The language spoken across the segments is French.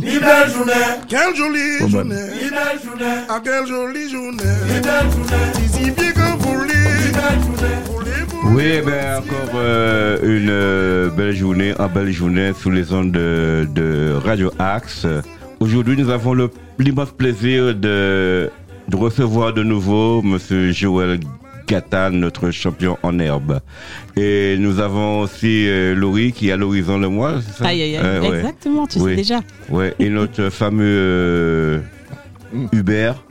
belle journée. Quelle jolie bah. journée. belle journée. Ah, quelle jolie journée. belle journée. Si bien que vous. Oui, ben encore euh, une euh, belle journée, une belle journée sous les ondes de, de Radio Axe. Aujourd'hui, nous avons le- l'immense plaisir de, de recevoir de nouveau Monsieur Joël Notre champion en herbe. Et nous avons aussi euh, Laurie qui est à l'horizon le mois, ça? Aïe, aïe, aïe. Euh, ouais. Exactement, tu Oui. sais déjà. Ouais, et notre fameux euh, Hubert,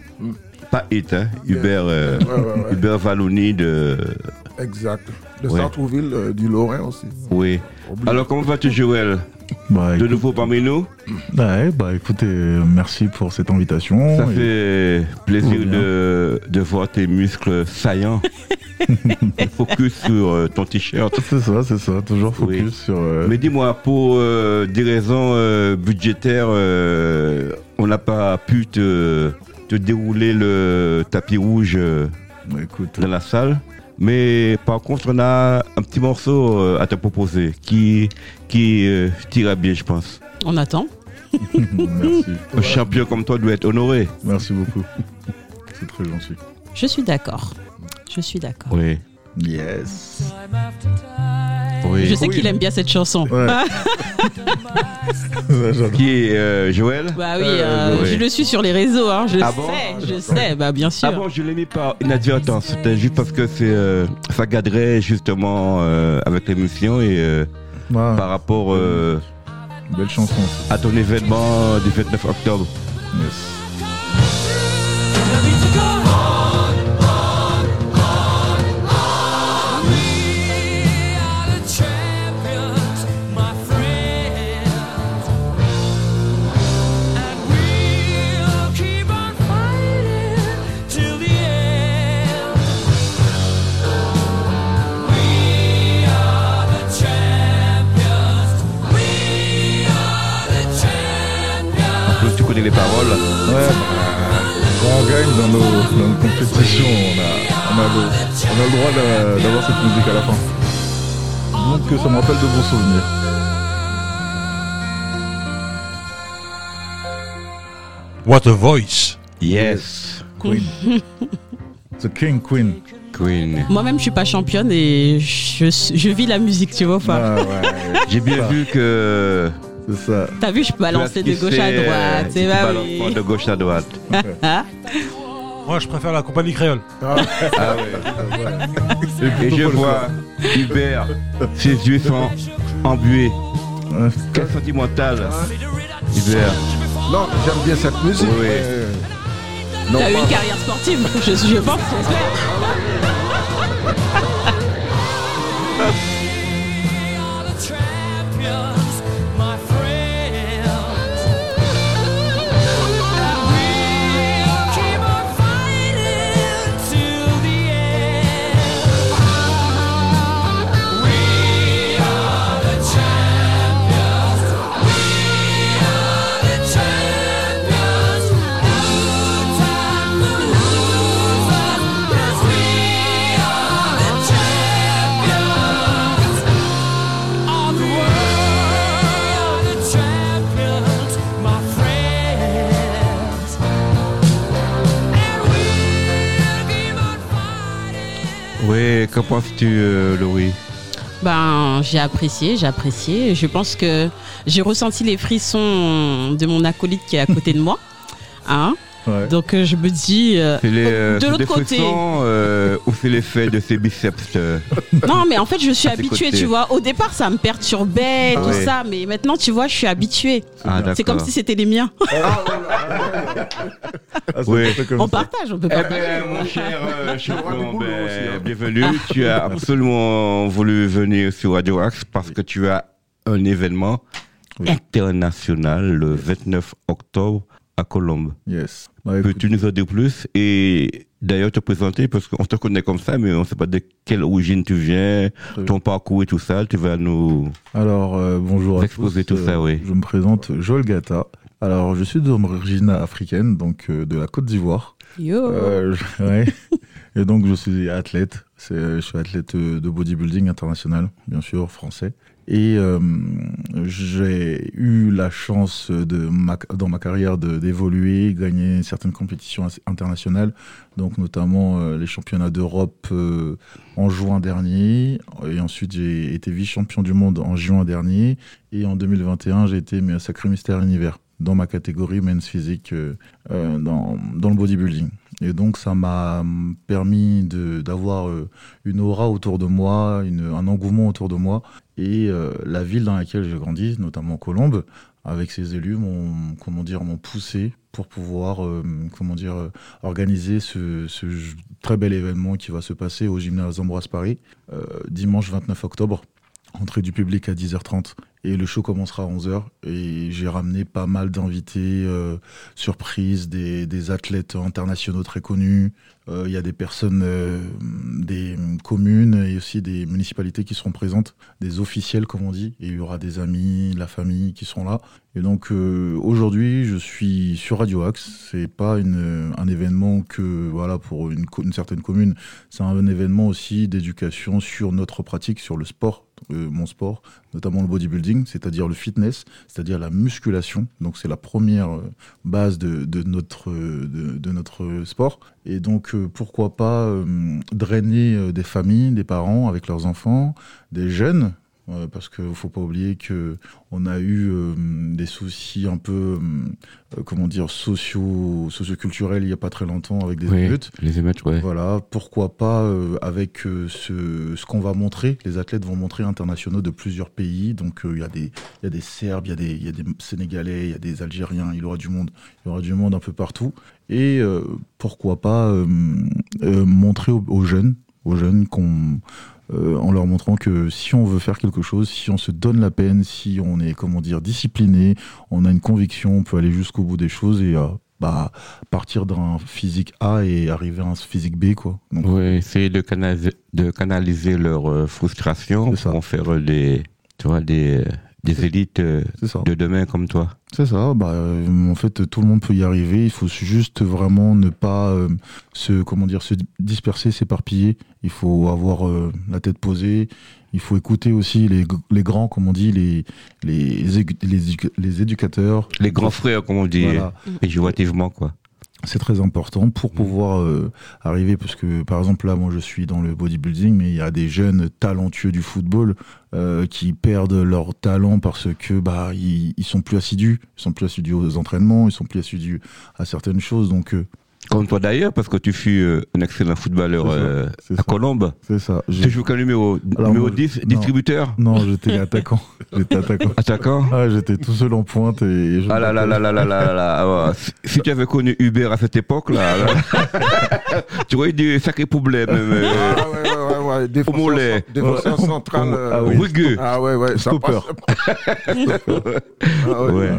pas Hit, hein, Hubert, euh, Ouais, ouais, ouais. Hubert Valloni de... Exact. De. Sartrouville, euh, du Lorrain aussi. Oui. Alors, comment vas-tu, Joël Bah, De écoute- nouveau parmi nous ouais, bah écoutez, merci pour cette invitation. Ça Et- fait plaisir de, de voir tes muscles saillants. Focus sur euh, ton t-shirt. C'est ça, c'est ça, toujours focus Oui. sur. euh, Mais dis-moi, pour euh, des raisons budgétaires, on n'a pas pu te, te dérouler le tapis rouge bah, écoute, dans la salle. Mais par contre, on a un petit morceau euh, à te proposer qui, qui euh, tira bien, je pense. On attend. merci, Un champion comme toi doit être honoré. merci beaucoup. C'est très gentil. Je suis d'accord. Je suis d'accord. Oui. Yes. oui. Je sais Oui. qu'il aime bien cette chanson. Ouais. J'adore. Qui est euh, Joël? Bah oui, Euh, euh, oui. je le suis sur les réseaux, hein, je Ah sais, bon je sais, bah bien sûr. Ah bon, je l'ai mis par inadvertance. C'était juste parce que c'est, euh, ça cadrait justement euh, avec l'émission et euh, Ouais, par rapport euh, Belle chanson à ton événement du 29 octobre. Yes. Les paroles. Ouais, quand on gagne dans nos, dans nos compétitions, on a, on, a le, on a le droit d'a- d'avoir cette musique à la fin. Donc que ça me rappelle de bons souvenirs. What a voice Yes, Queen. The King Queen. Queen. Moi-même, je suis pas championne et je, je vis la musique, tu vois. Ah ouais, J'ai bien vu que c'est ça. T'as vu, je peux balancer de gauche à droite. euh, C'est tu bah oui. de gauche à droite. Ah, Moi, je préfère la compagnie créole. Ah ouais. Et je vois Hubert, ses yeux sont embués. Quel sentimental, Hubert. Non, j'aime bien cette musique. Oui. mais- Non, T'as eu une carrière sportive, je, je pense, j'espère. penses-tu, euh, Ben, j'ai apprécié, j'ai apprécié. Je pense que j'ai ressenti les frissons de mon acolyte qui est à côté de moi. Hein Ouais. Donc, euh, je me dis. euh, les, euh, de l'autre côté. euh, ou c'est l'effet de ses biceps euh, Non, mais en fait, je suis habituée, tu vois. Au départ, ça me perturbait, Ah tout ouais. ça. Mais maintenant, tu vois, je suis habituée. Ah, C'est comme si c'était les miens. Ah, c'est Oui. On ça. partage, on peut Eh pas. ben, mon cher euh, ben, aussi, hein. bienvenue. Tu as absolument voulu venir sur Radio Axe parce que tu as un événement Oui. international le 29 octobre à Colombe. Yes. Bah, Peux-tu nous en dire plus et d'ailleurs te présenter parce qu'on te connaît comme ça, mais on ne sait pas de quelle origine tu viens, ton parcours et tout ça. Tu vas nous Alors, euh, bonjour à exposer tous. tout ça, oui. Je me présente Joël Gata. Alors, je suis d'origine africaine, donc euh, de la Côte d'Ivoire. Yo. Euh, je- ouais. Et donc, je suis athlète. C'est- Je suis athlète euh, de bodybuilding international, bien sûr, français. Et euh, j'ai eu la chance de dans ma carrière d'évoluer, gagner certaines compétitions internationales, donc notamment euh, les championnats d'Europe euh, en juin dernier. Et ensuite, j'ai été vice-champion du monde en juin dernier. Et en 2021, j'ai été sacré mystère univers dans ma catégorie men's physique dans, dans le bodybuilding. Et donc, ça m'a permis d'avoir une aura autour de moi, un engouement autour de moi. Et euh, la ville dans laquelle j'ai grandi, notamment Colombes, avec ses élus, m'ont poussé pour pouvoir euh, comment dire, euh, organiser ce, très bel événement qui va se passer au gymnase Ambroise Paris dimanche 29 octobre. Entrée du public à 10h30 et le show commencera à 11h et j'ai ramené pas mal d'invités euh, surprises, des, des athlètes internationaux très connus. Euh, Il y a des personnes euh, des communes et aussi des municipalités qui seront présentes, des officiels comme on dit. Et il y aura des amis, la famille qui sont là. Et donc aujourd'hui, je suis sur Radio Axe. C'est pas une, un événement que voilà pour une, certaine commune. C'est un événement aussi d'éducation sur notre pratique, sur le sport, mon sport, notamment le bodybuilding, c'est-à-dire le fitness, c'est-à-dire la musculation. Donc c'est la première euh, base de, de notre, euh, de, de notre sport. Et donc euh, pourquoi pas drainer des familles, des parents avec leurs enfants, des jeunes. Euh, parce qu'il ne faut pas oublier que on a eu euh, des soucis un peu, euh, comment dire, sociaux, socioculturels il n'y a pas très longtemps avec des Oui, émeutes. les émeutes, ouais. Voilà, pourquoi pas avec ce, ce qu'on va montrer. Les athlètes vont montrer internationaux de plusieurs pays. Donc il y, a des- y a des Serbes, il y, a des- il y a des Sénégalais, il y a des Algériens, il y aura du monde. Il y aura du monde un peu partout. Et pourquoi pas montrer aux, aux jeunes, aux jeunes qu'on euh, en leur montrant que si on veut faire quelque chose, si on se donne la peine, si on est comment dire discipliné, on a une conviction, on peut aller jusqu'au bout des choses et euh, bah, partir d'un physique A et arriver à un physique B quoi. Donc, Oui, essayer de canaliser, de canaliser leur euh, frustration pour en faire des, tu vois, des, des élites euh, de demain comme toi. C'est ça, bah, euh, en fait, tout le monde peut y arriver. Il faut juste vraiment ne pas euh, se, comment dire, se disperser, s'éparpiller. Il faut avoir euh, la tête posée. Il faut écouter aussi les, les grands, comme on dit, les, les, les éducateurs. Les grands frères, comme on dit, Voilà. péjorativement, quoi. C'est très important pour pouvoir euh, arriver, parce que par exemple là, moi je suis dans le bodybuilding, mais il y a des jeunes talentueux du football euh, qui perdent leur talent parce que bah ils, ils sont plus assidus, ils sont plus assidus aux entraînements, ils sont plus assidus à certaines choses, donc euh, comme toi d'ailleurs, parce que tu fus euh, un excellent footballeur à. Colombe. C'est ça. Euh, tu joues qu'un numéro, numéro 10, distributeur? Non, j'étais attaquant. J'étais attaquant. Attaquant? Ah, J'étais tout seul en pointe. Et, je ah là là là là là là là ah, Si tu avais connu Hubert à cette époque, là, tu aurais eu des sacrés problèmes. Mais... Ah ouais, ouais, ouais. ouais. Défenseur, central. Ah, oui. Rugueux. Ah ouais, ouais, ça Stopper. passe. ah ouais.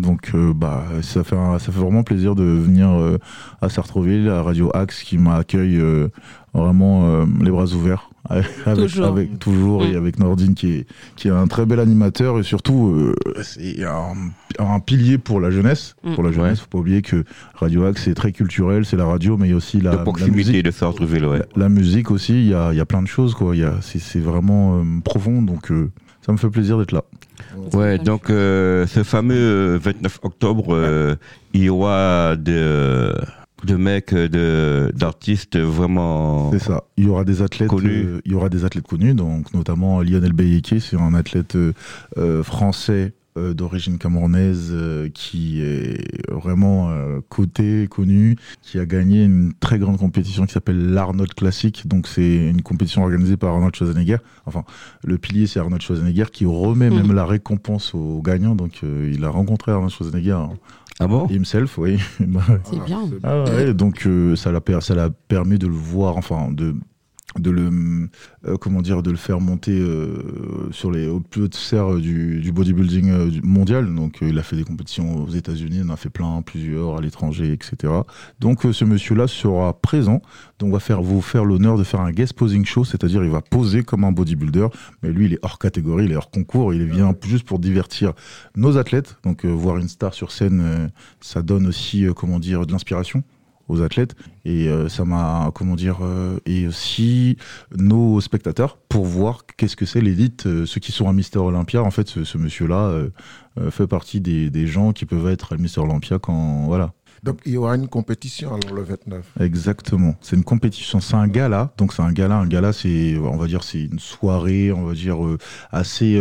Donc, euh, bah, ça fait, un- ça fait vraiment plaisir de venir euh, à Sartreville, à Radio Axe, qui m'accueille euh, vraiment euh, les bras ouverts. Avec, Toujours. avec- toujours et Mm. avec Nordine qui est, qui est un très bel animateur et surtout euh, c'est un, un pilier pour la jeunesse. Mm. Pour la jeunesse, faut pas oublier que Radio Axe c'est très culturel, c'est la radio, mais il y a aussi la, de la proximité musique. de Sartreville, ouais. La, la musique aussi, il y a, il y a plein de choses quoi. Il y a- C'est c'est vraiment euh, profond, donc euh, ça me fait plaisir d'être là. Ouais, donc euh, ce fameux euh, 29 octobre, euh, il y aura de, de mecs, euh, de d'artistes vraiment. C'est ça. Il y aura des athlètes Connus. euh, il y aura des athlètes connus, donc notamment Lionel Bayeke, c'est un athlète euh, euh, français euh, d'origine camerounaise euh, qui est vraiment euh, coté, connu, qui a gagné une très grande compétition qui s'appelle l'Arnold Classic. Donc c'est une compétition organisée par Arnold Schwarzenegger. Enfin, le pilier c'est Arnold Schwarzenegger qui remet Mhm. même la récompense aux gagnants. Donc euh, il a rencontré Arnold Schwarzenegger Ah bon? himself, oui. C'est bien. ah ouais, donc euh, ça l'a per- ça l'a permis de le voir, enfin de de le euh, comment dire de le faire monter euh, sur les aux plus hautes sphères du, du bodybuilding euh, mondial. Donc euh, il a fait des compétitions aux États-Unis il en a fait plein plusieurs à l'étranger etc donc euh, ce monsieur là sera présent. Donc on va faire vous faire l'honneur de faire un guest posing show c'est-à-dire il va poser comme un bodybuilder. Mais lui il est hors catégorie il est hors concours. Il vient juste pour divertir nos athlètes. Donc euh, voir une star sur scène euh, ça donne aussi euh, comment dire de l'inspiration aux athlètes et euh, ça m'a comment dire euh, et aussi nos spectateurs pour voir qu'est-ce que c'est l'élite euh, ceux qui sont à Mister Olympia en fait ce, ce monsieur là fait partie des, des gens qui peuvent être à Mister Olympia quand voilà Donc il y aura une compétition alors le 29. Exactement. C'est une compétition, c'est un gala. Donc c'est un gala. Un gala, c'est, on va dire, c'est une soirée, on va dire assez,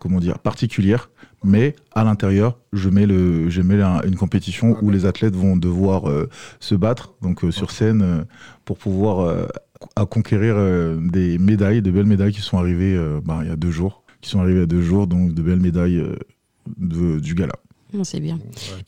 comment dire, particulière. Mais à l'intérieur, je mets le, je mets un- une compétition où les athlètes vont devoir euh, se battre, donc euh, sur scène, euh, pour pouvoir euh, à conquérir euh, des médailles, de belles médailles qui sont arrivées euh, ben, il y a deux jours, qui sont arrivées a deux jours, donc de belles médailles euh, de- du gala. C'est bien.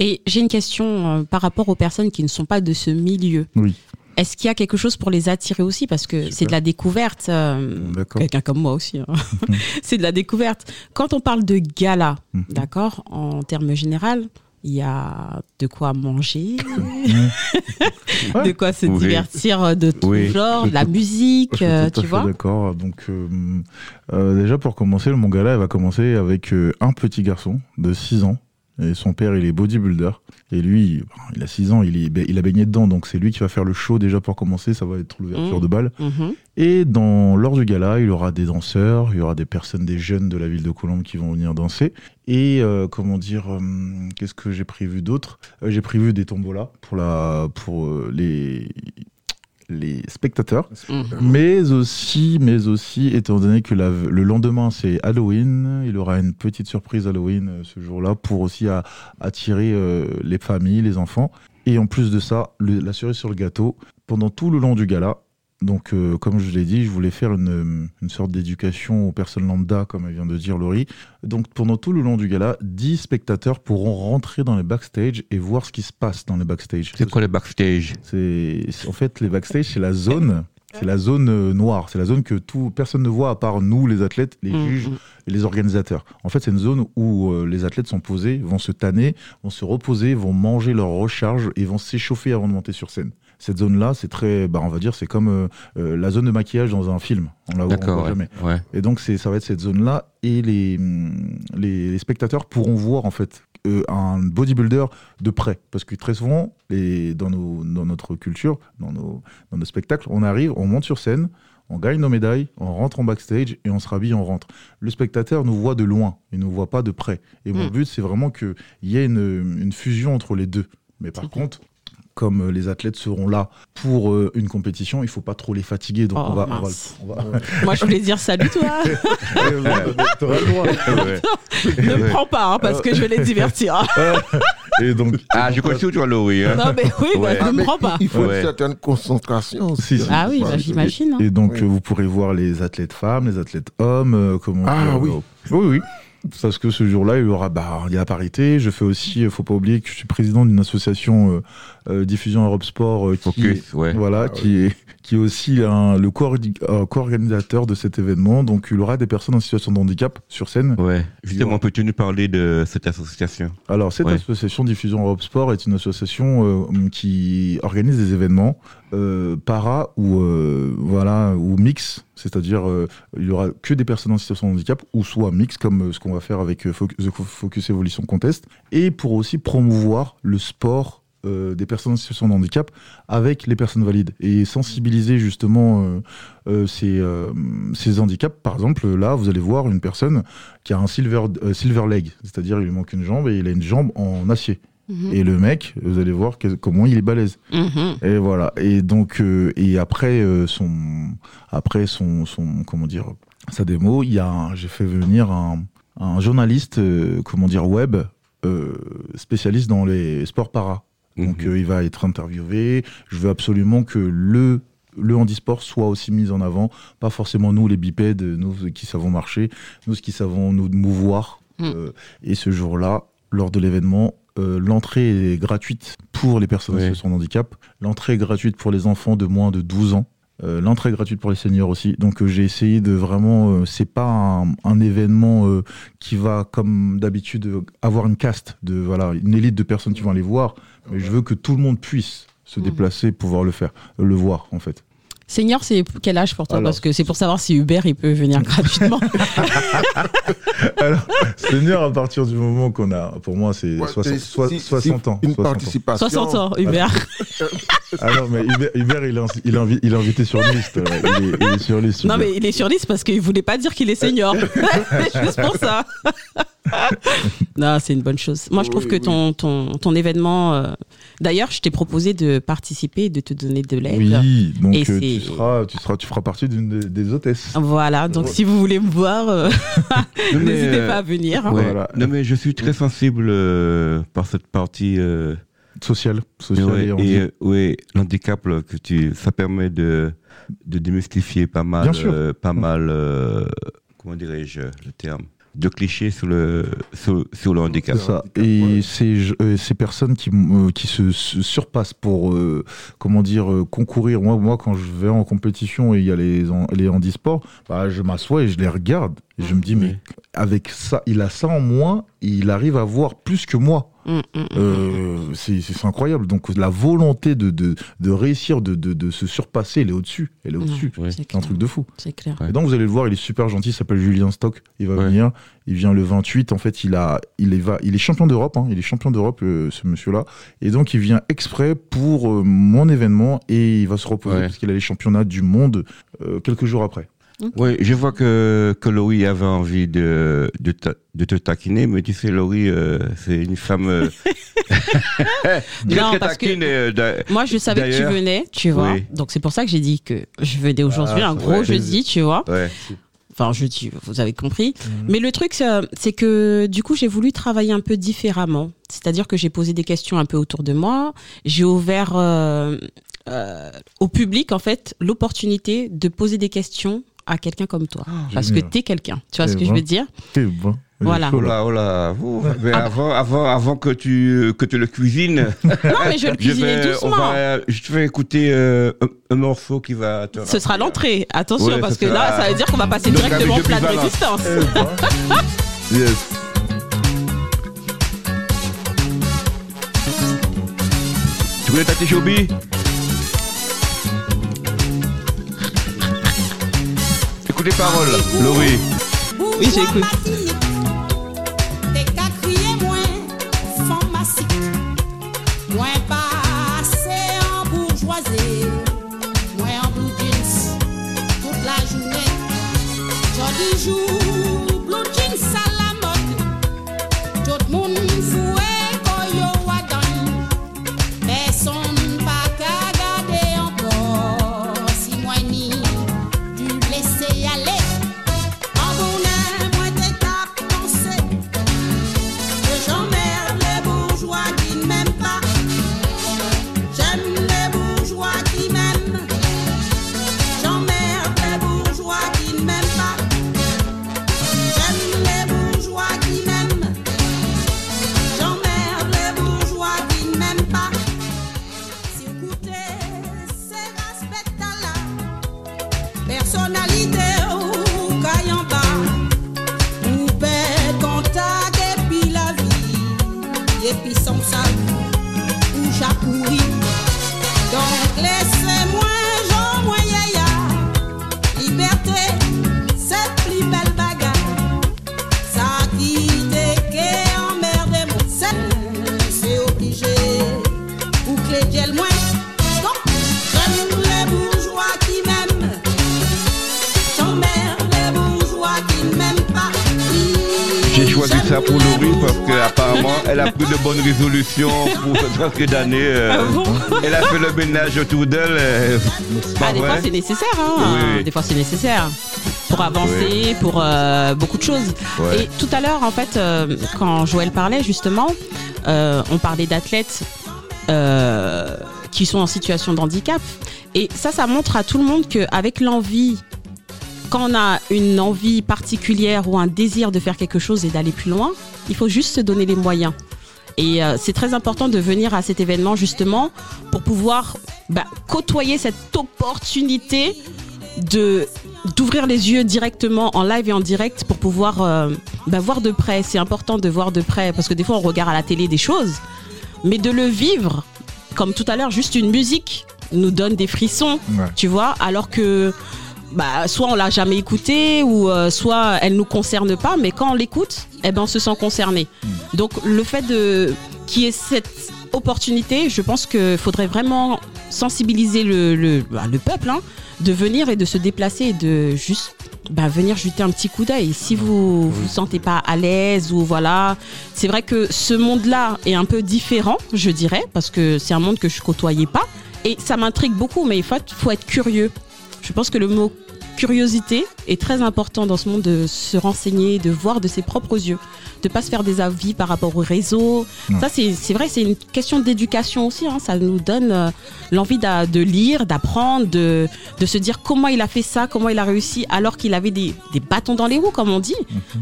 Et j'ai une question euh, par rapport aux personnes qui ne sont pas de ce milieu. Oui. Est-ce qu'il y a quelque chose pour les attirer aussi Parce que c'est de la découverte. euh, D'accord. Quelqu'un comme moi aussi. hein. c'est de la découverte. Quand on parle de gala, Mhm. d'accord, en termes généraux, il y a de quoi manger, de quoi se Oui. divertir de tout Oui. genre, de la musique, Je suis euh, tout tu vois. D'accord. Donc, euh, euh, déjà pour commencer, le mon gala, il va commencer avec euh, un petit garçon de 6 ans. Et son père, il est bodybuilder. Et lui, il a 6 ans, il, est, il a baigné dedans. Donc, c'est lui qui va faire le show déjà pour commencer. Ça va être l'ouverture Mhm. de bal. Mhm. Et dans, lors du gala, il y aura des danseurs, il y aura des personnes, des jeunes de la ville de Colombe qui vont venir danser. Et euh, comment dire, euh, qu'est-ce que j'ai prévu d'autre? Euh, J'ai prévu des tombolas pour, la, pour les, les spectateurs. Mhm. Mais aussi, mais aussi, étant donné que la- le lendemain c'est Halloween, il aura une petite surprise Halloween euh, ce jour-là pour aussi à- attirer euh, les familles, les enfants. Et en plus de ça, le- la cerise sur le gâteau, pendant tout le long du gala, donc euh, comme je l'ai dit, je voulais faire une, une sorte d'éducation aux personnes lambda, comme elle vient de dire Laurie. Donc pendant tout le long du gala, 10 spectateurs pourront rentrer dans les backstage et voir ce qui se passe dans les backstage. C'est quoi les backstage? C'est en fait les backstage, c'est la zone, c'est la zone euh, noire, c'est la zone que tout personne ne voit à part nous les athlètes, les Mhm. juges et les organisateurs. En fait, c'est une zone où euh, les athlètes sont posés, vont se tanner, vont se reposer, vont manger leur recharge et vont s'échauffer avant de monter sur scène. Cette zone-là, c'est très, bah, on va dire, c'est comme euh, euh, la zone de maquillage dans un film. On la voit, ouais. jamais. ouais. Et donc, c'est, ça va être cette zone-là. Et les, hum, les, les spectateurs pourront voir, en fait, euh, un bodybuilder de près. Parce que très souvent, les, dans, nos, dans notre culture, dans nos, dans nos spectacles, on arrive, on monte sur scène, on gagne nos médailles, on rentre en backstage et on se rhabille, on rentre. Le spectateur nous voit de loin, il ne nous voit pas de près. Et mon Mm. but, c'est vraiment qu'il y ait une, une fusion entre les deux. Mais par contre, comme euh, les athlètes seront là pour euh, une compétition, il faut pas trop les fatiguer. Donc Oh, on va, on va, mince. on va- Moi, je voulais dire salut, toi. Ne me prends pas, hein, parce que je vais les divertir. hein. Et donc, Ah, je continue, tu vois, Laurie. Hein? non, mais oui, bah, Ouais. ne Ah, me mais prends pas. Il faut Ouais. une certaine concentration aussi. Si, si. Ah oui, bah, j'imagine. hein. Et donc, Oui. vous pourrez voir les athlètes femmes, les athlètes hommes, euh, comment. Ah euh, oui. Oui, oui. Parce que ce jour-là, il y aura, bah, il y a la parité. Je fais aussi, euh, faut pas oublier que je suis président d'une association Diffusion Europe Sport euh, qui, Focus, ouais. voilà, Ah qui est qui est aussi un- le euh, co-organisateur de cet événement. Donc, il y aura des personnes en situation de handicap sur scène. Ouais. Justement, peux-tu nous parler de cette association? Alors, cette Ouais. association Diffusion Europe Sport est une association euh, qui organise des événements euh, para ou euh, voilà ou mix, c'est-à-dire euh, il y aura que des personnes en situation de handicap ou soit mix comme euh, ce qu'on va faire avec euh, The Focus Evolution Contest et pour aussi promouvoir le sport euh, des personnes en situation de handicap avec les personnes valides et sensibiliser justement euh, euh, ces, ces handicaps. Par exemple, là, vous allez voir une personne qui a un silver, silver leg, c'est-à-dire il lui manque une jambe et il a une jambe en acier. Mhm. Et le mec, vous allez voir que- comment il est balèze. Mhm. Et voilà. Et donc, et après son, après son, son, comment dire, sa démo, il y a, j'ai fait venir un, un journaliste, euh, comment dire, web, euh, spécialiste dans les sports para. Donc, Mhm. euh, il va être interviewé. Je veux absolument que le le handisport soit aussi mis en avant, pas forcément nous les bipèdes, nous qui savons marcher, nous qui savons nous mouvoir. Mm. Euh, et ce jour-là, lors de l'événement, euh, l'entrée est gratuite pour les personnes Oui. de handicap, l'entrée est gratuite pour les enfants de moins de 12 ans. Euh, l'entrée gratuite pour les seniors aussi. Donc euh, j'ai essayé de vraiment, euh, c'est pas un, un événement euh, qui va comme d'habitude avoir une caste de voilà une élite de personnes qui vont aller voir, mais je veux que tout le monde puisse se Mhm. déplacer, pouvoir le faire, le voir en fait. Senior, c'est quel âge pour toi? Alors. Parce que c'est pour savoir si Uber il peut venir gratuitement. Alors, senior, à partir du moment qu'on a, pour moi, c'est Ouais, 60, c'est- soi- si- 60 si ans. Une 60 ans. participation. 60 ans, Uber. Ah non, mais Hubert, Hubert, il, est, en- il, est invi- il est invité sur liste. euh, Il est, il est sur liste. Non, mais il est sur liste parce qu'il voulait pas dire qu'il est senior. C'est juste pour ça. non, c'est une bonne chose. Moi, je trouve Oui, que oui. ton, ton, ton événement. euh, D'ailleurs, je t'ai proposé de participer et de te donner de l'aide. Oui, donc Et euh, tu, seras, tu, seras, tu feras partie d'une des, des hôtesses. Voilà, donc si vous voulez me voir, euh, n'hésitez euh, pas à venir. ouais. Voilà. Non, mais je suis très sensible euh, par cette partie. euh, Sociale. Ouais, et, euh, ouais, l'handicap, là, que tu, ça permet de, de démystifier pas mal, euh, pas mal, euh, comment dirais-je le terme, de clichés sur le, sur, sur le handicap. C'est ça. handicap, Et ouais. ces, euh, ces personnes qui, m- euh, qui se, se surpassent pour, euh, comment dire, euh, concourir. Moi, moi, quand je vais en compétition et il y a les, en- les handisports, bah, je m'assois et je les regarde. Et je me dis, mais avec ça, il a ça en moins, et il arrive à voir plus que moi. Mm, mm, mm. Euh, c'est incroyable. Donc la volonté de, de, de réussir, de, de, de se surpasser, elle est au-dessus. Elle est au-dessus. Ouais. C'est un truc de fou. C'est clair. Ouais. Et donc vous allez le voir, il est super gentil, il s'appelle Julien Stock, il va Ouais. venir, il vient le 28, en fait il, a, il, est, va, il est champion d'Europe, hein, il est champion d'Europe euh, ce monsieur-là, et donc il vient exprès pour euh, mon événement et il va se reposer Ouais. parce qu'il a les championnats du monde euh, quelques jours après. Oui, je vois que, que Laurie avait envie de, de, ta- de te taquiner, mais tu sais, Laurie, euh, c'est une femme euh, Non, parce que- taquine. euh, d'a- Moi, je savais que tu venais, tu vois. Oui. Donc, c'est pour ça que j'ai dit que je venais aujourd'hui, Ah, un ça gros jeudi, tu vois. ouais. Enfin, jeudi, vous avez compris. Mhm. Mais le truc, c'est c'est que du coup, j'ai voulu travailler un peu différemment. C'est-à-dire que j'ai posé des questions un peu autour de moi. J'ai ouvert euh, euh, au public, en fait, l'opportunité de poser des questions à quelqu'un comme toi. Parce que génial. t'es quelqu'un. Tu vois ce que je veux dire est Voilà. Oh là. oh là, mais avant, avant, avant que tu, que tu le cuisines, Non, mais je vais le cuisiner vais, doucement. va, je te fais écouter euh, un, un morceau qui va te. Ce sera l'entrée. Attention, Ouais, parce ce que là, ça veut dire qu'on va passer Donc, directement au plat de résistance. Eh ben, yes. Tu connais Tati Chobi Les paroles, Laurie. Oui, j'écoute. T'es pour cette rentrée d'année. euh, Ah bon elle a fait le ménage autour d'elle. euh, Ah, des vrai fois, c'est nécessaire. Hein. Oui. Des fois, c'est nécessaire. Pour avancer, pour euh, beaucoup de choses. Ouais. Et tout à l'heure, en fait, quand Joël parlait, justement, on parlait d'athlètes qui sont en situation de handicap. Et ça, ça montre à tout le monde qu'avec l'envie, quand on a une envie particulière ou un désir de faire quelque chose et d'aller plus loin, il faut juste se donner les moyens. Et euh, c'est très important de venir à cet événement justement pour pouvoir bah, côtoyer cette opportunité de d'ouvrir les yeux directement en live et en direct pour pouvoir euh, bah, voir de près. C'est important de voir de près parce que des fois on regarde à la télé des choses, mais de le vivre, comme tout à l'heure, juste une musique nous donne des frissons, Ouais. tu vois, alors que bah, soit on l'a jamais écoutée ou euh, soit elle nous concerne pas, mais quand on l'écoute, eh ben on se sent concerné. Donc le fait de qu'il y ait cette opportunité, je pense qu'il faudrait vraiment sensibiliser le, le, bah, le peuple hein, de venir et de se déplacer et de juste bah, venir jeter un petit coup d'œil. Si vous vous sentez pas à l'aise ou voilà, c'est vrai que ce monde-là est un peu différent, je dirais, parce que c'est un monde que je côtoyais pas et ça m'intrigue beaucoup. Mais il faut être curieux. Je pense que le mot curiosité est très important dans ce monde de se renseigner, de voir de ses propres yeux, de pas se faire des avis par rapport au réseau. Non. Ça, c'est vrai, c'est une question d'éducation aussi. hein. Ça nous donne euh, l'envie de lire, d'apprendre, de, de se dire comment il a fait ça, comment il a réussi, alors qu'il avait des, des bâtons dans les roues, comme on dit.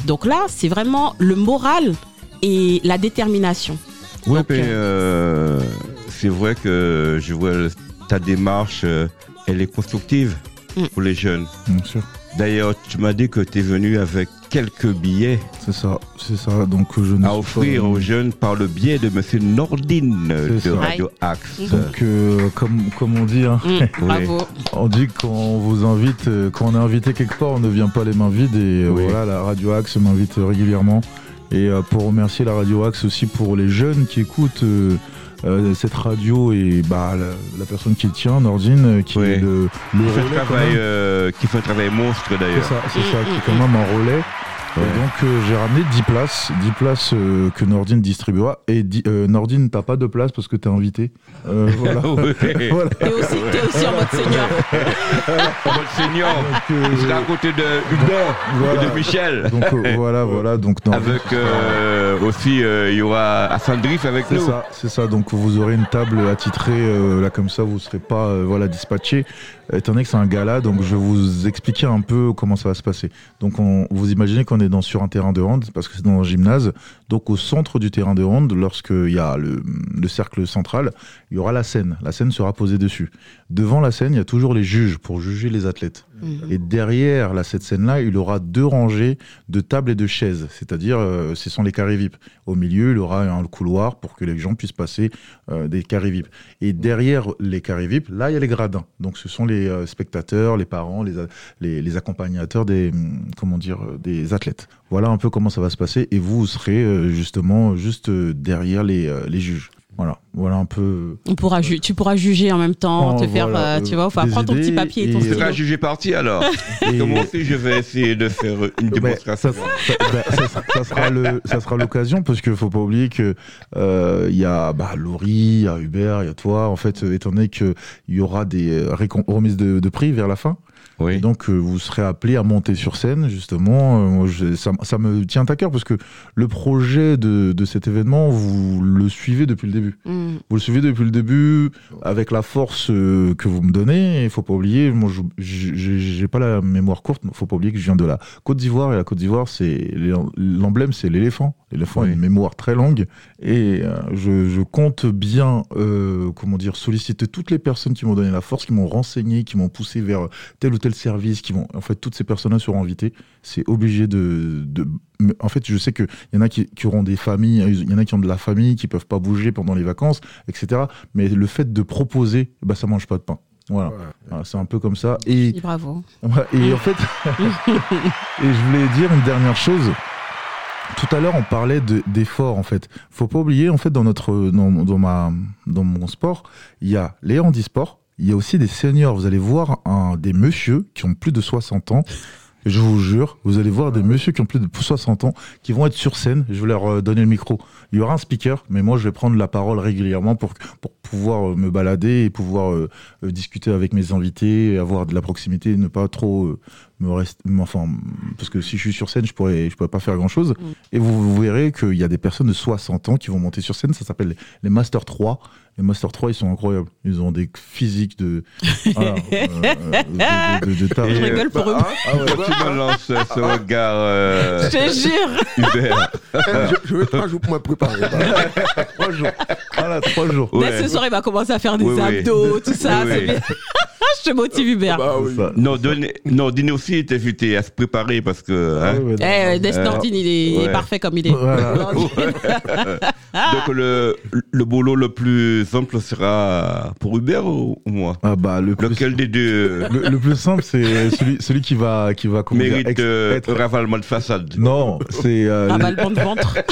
Donc là, c'est vraiment le moral et la détermination. Donc, mais, euh, euh, c'est vrai que je vois ta démarche, elle est constructive. Pour les jeunes. Bien sûr. D'ailleurs, tu m'as dit que tu es venu avec quelques billets C'est ça, c'est ça. Donc je ne à offrir pas- aux jeunes par le biais de Monsieur Nordine de C'est ça. Radio Axe. Donc euh, comme comme on dit, hein, Mm, Oui. On dit que quand on vous invite, euh, quand on est invité quelque part, on ne vient pas les mains vides. Et euh, Oui. voilà, la Radio Axe m'invite régulièrement. Et euh, pour remercier la Radio Axe aussi pour les jeunes qui écoutent euh, cette radio et bah la, la personne qui le tient, Nordine, euh, qui Oui. est le, le Qui fait, un travail, euh, qui fait un travail monstre C'est d'ailleurs. ça, c'est ça, qui est quand même un relais. Et donc euh, j'ai ramené 10 places, 10 places euh, que Nordine distribuera. Et euh, Nordine, t'as pas de place parce que t'es invité. Euh, voilà. T'es aussi, t'es aussi en mode senior. Votre senior, Donc, euh, sera à côté de Hubert Voilà. et de Michel. donc euh, voilà, voilà. Donc Nordine, Avec euh, aussi, euh, il y aura Hassan Drif avec C'est nous. ça, c'est ça. Donc vous aurez une table attitrée euh, là comme ça, vous serez pas euh, voilà dispatché. Étant donné que c'est un gala, donc je vais vous expliquer un peu comment ça va se passer. Donc on, vous imaginez qu'on est dans sur un terrain de hand parce que c'est dans un gymnase. Donc au centre du terrain de hand, lorsqu'il y a le, le cercle central, il y aura la scène. La scène sera posée dessus. Devant la scène, il y a toujours les juges pour juger les athlètes. Mhm. Et derrière là, cette scène-là, il aura deux rangées de tables et de chaises, c'est-à-dire euh, ce sont les carrés VIP. Au milieu, il aura un couloir pour que les gens puissent passer euh, des carrés VIP. Et derrière les carrés VIP, là, il y a les gradins. Donc ce sont les euh, spectateurs, les parents, les, les, les accompagnateurs des, hum, comment dire, des athlètes. Voilà un peu comment ça va se passer. Et vous, vous serez justement juste derrière les, les juges. Voilà, voilà un peu. On pourra ju- tu pourras juger en même temps, Oh, te faire, voilà, euh, tu vois, euh, enfin, prends ton petit papier et ton et- Tu seras stylo. jugé parti alors. Et- Comment aussi je vais essayer de faire une démonstration ça, ça- bah, ça sera- ça sera le- ça sera l'occasion parce qu'il faut pas oublier que euh, il y a bah, Laurie, il y a Hubert, il y a toi. En fait, euh, étant donné qu'il y aura des euh, récom- remises de, de prix vers la fin, Oui. donc euh, vous serez appelé à monter sur scène justement. Euh, moi, je- ça, ça me tient à cœur parce que le projet de, de cet événement, vous le suivez depuis le début. Mm. Vous le suivez depuis le début avec la force euh, que vous me donnez. Il faut pas oublier, moi, j'ai pas la mémoire courte. mais faut pas oublier que je viens de la Côte d'Ivoire et la Côte d'Ivoire, c'est l'emblème, c'est l'éléphant. L'éléphant a une mémoire très longue et euh, je, je compte bien, euh, comment dire, solliciter toutes les personnes qui m'ont donné la force, qui m'ont renseigné, qui m'ont poussé vers tel ou tel service, qui vont, en fait, toutes ces personnes-là seront invitées. C'est obligé de, de, en fait, je sais que il y en a qui, qui auront des familles, il y en a qui ont de la famille, qui peuvent pas bouger pendant les vacances, etc. Mais le fait de proposer, bah, ça mange pas de pain. Voilà, Voilà, c'est un peu comme ça. Et, bravo. et en fait, et je voulais dire une dernière chose. Tout à l'heure, on parlait de- d'efforts, en fait. Faut pas oublier, en fait, dans notre, dans, dans ma, dans mon sport, il y a les handisports, il y a aussi des seniors. Vous allez voir un, des messieurs qui ont plus de 60 ans. Je vous jure, vous allez voir des messieurs qui ont plus de 60 ans qui vont être sur scène. Je vais leur euh, donner le micro. Il y aura un speaker, mais moi je vais prendre la parole régulièrement pour, pour pouvoir euh, me balader et pouvoir euh, discuter avec mes invités, et avoir de la proximité, et ne pas trop me. Enfin, parce que si je suis sur scène, je pourrais, je pourrais pas faire grand chose. Et vous, vous verrez qu'il y a des personnes de 60 ans qui vont monter sur scène. Ça s'appelle les, les Master 3. Les Master 3, ils sont incroyables. Ils ont des physiques de. voilà, euh, de, de, de tarés. Je rigole pour eux. Ah ouais, tu me lances ce regard, euh, Je te jure. Hubert. je, je vais trois jours pour me préparer. trois jours. Voilà, trois jours. Dès Ouais. ce soir, il va commencer à faire des Oui, oui. abdos, tout ça. Oui, c'est oui. bien. Je te motive, Hubert. Bah oui. Ça- Non, donner- non, Dino aussi est invité à se préparer parce que. Ah hein, ouais, Eh, ouais, Desnordine, il, est, il est ouais. parfait comme il est. Voilà. Donc le, le boulot le plus simple sera pour Hubert ou, ou moi? Ah bah le plus, Lequel des deux? Le, le plus simple c'est celui, celui qui va qui va dire, mérite ex- euh, être- un ravalement de façade Non, c'est euh, Ravalement de ventre.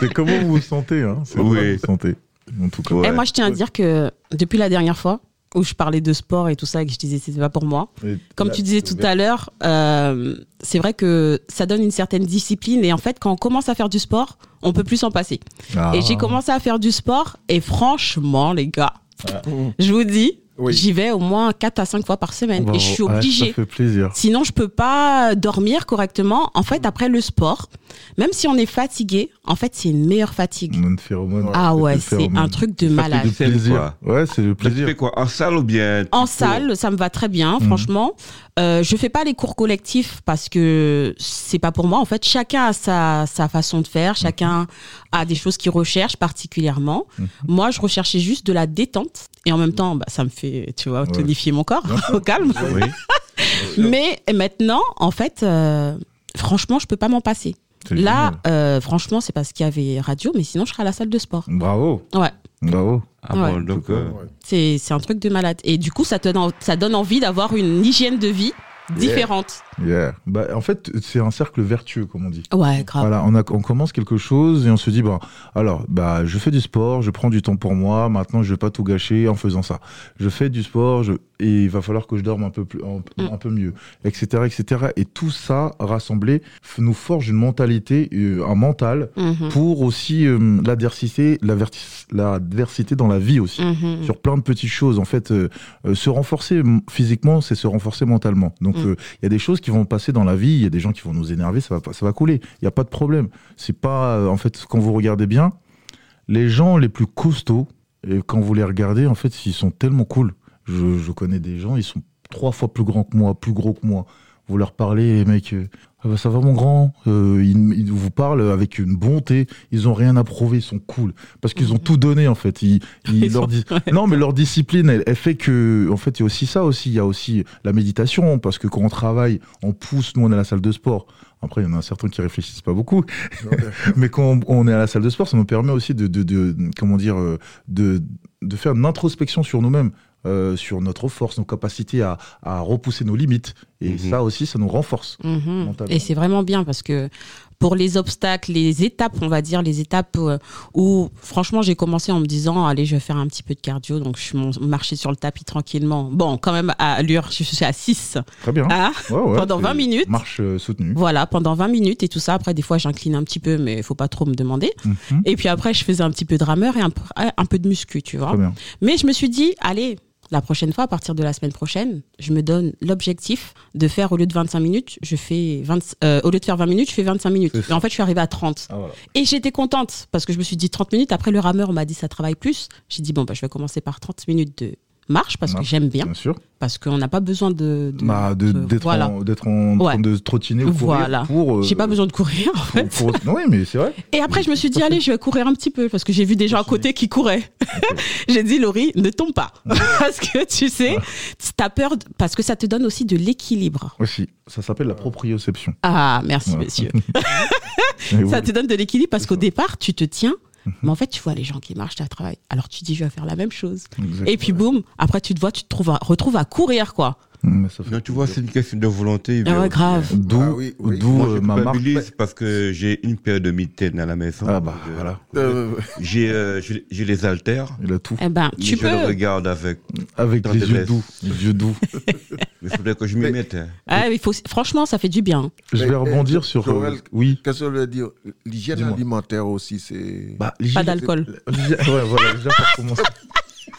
c'est comment vous vous sentez hein? C'est comment Oui. vous vous sentez. En tout cas. Ouais. Et moi, je tiens à dire que depuis la dernière fois où je parlais de sport et tout ça et que je disais c'était pas pour moi, Et comme là, tu disais tout à l'heure, euh, c'est vrai que ça donne une certaine discipline et en fait, quand on commence à faire du sport, on peut plus s'en passer. Ah. Et j'ai commencé à faire du sport et franchement, les gars, Mmh. je vous dis, Oui. j'y vais au moins 4 à 5 fois par semaine et je suis Ouais, obligée. ça fait plaisir. Sinon, je peux pas dormir correctement. En fait, après le sport, même si on est fatigué, en fait, c'est une meilleure fatigue. Une phéromone. Ah ouais, c'est un truc de Ça fait malade. du C'est plaisir. Ouais, c'est le Tu plaisir. fais quoi? En salle ou bien En salle, ça me va très bien, Mhm. franchement. Euh, je fais pas les cours collectifs parce que c'est pas pour moi. En fait, chacun a sa, sa façon de faire, chacun a des choses qu'il recherche particulièrement. Mhm. Moi, je recherchais juste de la détente et en même temps, bah, ça me fait, tu vois, tonifier mon corps au calme. Oui. Mais maintenant, en fait, euh, franchement, je peux pas m'en passer. Là, euh, franchement, c'est parce qu'il y avait radio, mais sinon, je serais à la salle de sport. Bravo. Ouais. Bravo. Ah bon, Ouais. donc, euh. C'est c'est un truc de malade. Et du coup, ça, te donne, ça donne envie d'avoir une hygiène de vie différente. Yeah. Bah, en fait, c'est un cercle vertueux, comme on dit. Ouais, grave. Voilà, on, a, on commence quelque chose et on se dit, bah, alors, bah, je fais du sport, je prends du temps pour moi, maintenant je vais pas tout gâcher en faisant ça. Je fais du sport, je, et il va falloir que je dorme un peu, plus, un, Mm. un peu mieux, etc., etc. Et tout ça, rassemblé, nous forge une mentalité, euh, un mental, Mhm. pour aussi euh, l'adversité, l'adversité dans la vie aussi. Mhm. Sur plein de petites choses, en fait, euh, euh, se renforcer physiquement, c'est se renforcer mentalement. Donc, Mm. il y a des choses qui vont passer dans la vie, il y a des gens qui vont nous énerver, ça va, ça va couler. Il n'y a pas de problème. C'est pas, en fait, quand vous regardez bien, les gens les plus costauds, et quand vous les regardez, en fait, ils sont tellement cool. Je, je connais des gens, ils sont trois fois plus grands que moi, plus gros que moi. Vous leur parlez, mec, euh, ah bah, ça va mon grand Euh, ils, ils vous parlent avec une bonté, ils ont rien à prouver, ils sont cool. Parce qu'ils ont tout donné, en fait. Ils, ils- Ils leur Non, mais leur discipline, elle, elle fait que, en fait, il y a aussi ça aussi. Il y a aussi la méditation, parce que quand on travaille, on pousse, nous, on est à la salle de sport. Après, il y en a certains qui réfléchissent pas beaucoup. mais quand on, on est à la salle de sport, ça nous permet aussi de, de, de- comment dire, euh, de, de faire une introspection sur nous-mêmes. Euh, sur notre force, nos capacités à, à repousser nos limites. Et Mhm. ça aussi, ça nous renforce. Mhm. Et c'est vraiment bien parce que pour les obstacles, les étapes, on va dire, les étapes euh, où, franchement, j'ai commencé en me disant, allez, je vais faire un petit peu de cardio. Donc, je suis marché sur le tapis tranquillement. Bon, quand même, à l'heure, je suis à 6. Très bien. Hein Ouais, ouais, Pendant c'est 20 minutes. Marche euh, soutenue. Voilà, pendant 20 minutes et tout ça. Après, des fois, j'incline un petit peu, mais il faut pas trop me demander. Mhm. Et puis après, je faisais un petit peu de rameur et un, peu- un peu de muscu, tu vois. Très bien. Mais je me suis dit, allez, la prochaine fois, à partir de la semaine prochaine, je me donne l'objectif de faire, au lieu de 25 minutes, je fais 20, euh, au lieu de faire 20 minutes, je fais 25 minutes. Et en fait, je suis arrivée à 30. Ah, voilà. Et j'étais contente parce que je me suis dit 30 minutes. Après, le rameur, on m'a dit ça travaille plus. J'ai dit, bon, bah, je vais commencer par 30 minutes de marche parce que j'aime bien, Bien sûr. parce qu'on n'a pas besoin de. de- Bah, d'être voilà. en, en Ouais. train de trottiner ou courir Voilà. pour. euh, J'ai pas besoin de courir, en fait. pour- pour- Oui, mais c'est vrai. Et après, je me suis dit, allez, je vais courir un petit peu parce que j'ai vu des gens à côté qui couraient. j'ai dit, Laurie, ne tombe pas. parce que tu sais, t'as peur, parce que ça te donne aussi de l'équilibre. Aussi. Ça s'appelle la proprioception. Ah, merci, Ouais. messieurs. Et Ça te donne de l'équilibre parce qu'au départ, tu te tiens. Mhm. Mais en fait, tu vois les gens qui marchent à travail. Alors tu dis, je vais faire la même chose. Et puis boum, après tu te vois, tu te trouves à- retrouves à courir, quoi. Mais ça fait Non, tu vois, c'est une question de volonté. Ah ouais, grave. D'où Ah oui, oui. euh, je ma marque. parce que j'ai une paire de mitaines à la maison. Ah bah, Je- voilà. Euh, J'ai euh, les haltères. Il a tout. Eh ben, tu je le peux. regarde avec. Avec les yeux doux. Les yeux doux. Il faudrait que je m'y mette. hein. Ah, il faut... Franchement, ça fait du bien. Je vais euh, rebondir sur. euh, Joël, oui. Qu'est-ce que je veux dire? L'hygiène alimentaire aussi, c'est. Bah, Pas d'alcool. Ouais, voilà, déjà pour commencer.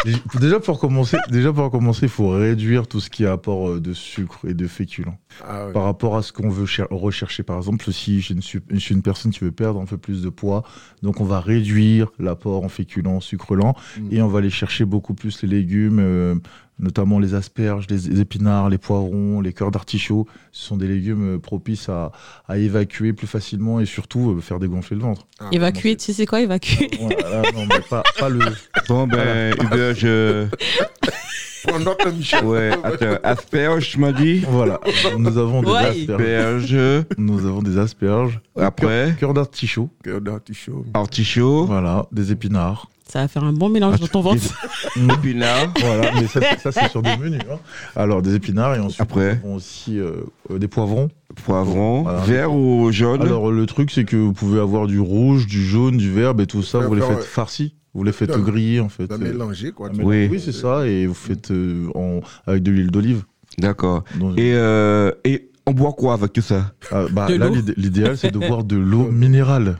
Déjà pour commencer, déjà pour commencer, il faut réduire tout ce qui est apport euh, de sucre et de féculents. Ah. Par rapport à ce qu'on veut cher- rechercher, par exemple, si je suis, je suis une personne qui veut perdre un peu plus de poids, donc on va réduire l'apport en féculents, sucre lent, Mm. et on va aller chercher beaucoup plus les légumes, euh, notamment les asperges, les, épinards, les poivrons, les cœurs d'artichaut. Ce sont des légumes euh, propices à, à évacuer plus facilement et surtout euh, faire dégonfler le ventre. Ah, Évacuer, tu sais c'est quoi évacuer Voilà, non, mais pas, pas le. Bon, ben, Hubert, je. Ouais, attends, asperge, tu m'as dit Voilà, nous avons des Ouais. asperges. Asperge. Nous avons des asperges. Après, Cœur d'artichaut. Cœur d'artichaut. artichaut, Voilà, des épinards. Ça va faire un bon mélange dans ton ventre. épinard. Voilà, mais ça, ça, c'est sur des menus. hein. Alors, des épinards et ensuite, Après. nous avons aussi euh, euh, des poivrons. Poivron, Voilà. vert ou jaune Alors, le truc, c'est que vous pouvez avoir du rouge, du jaune, du vert, et tout ça, vous les faites ouais. farcis. Vous les faites griller, en fait. Vas Euh, mélanger, quoi. Oui. Oui, c'est ça, et vous faites euh, en- avec de l'huile d'olive. D'accord. Et, euh, et on boit quoi avec tout ça? Ah, bah, là, l'idéal, c'est de boire de l'eau minérale.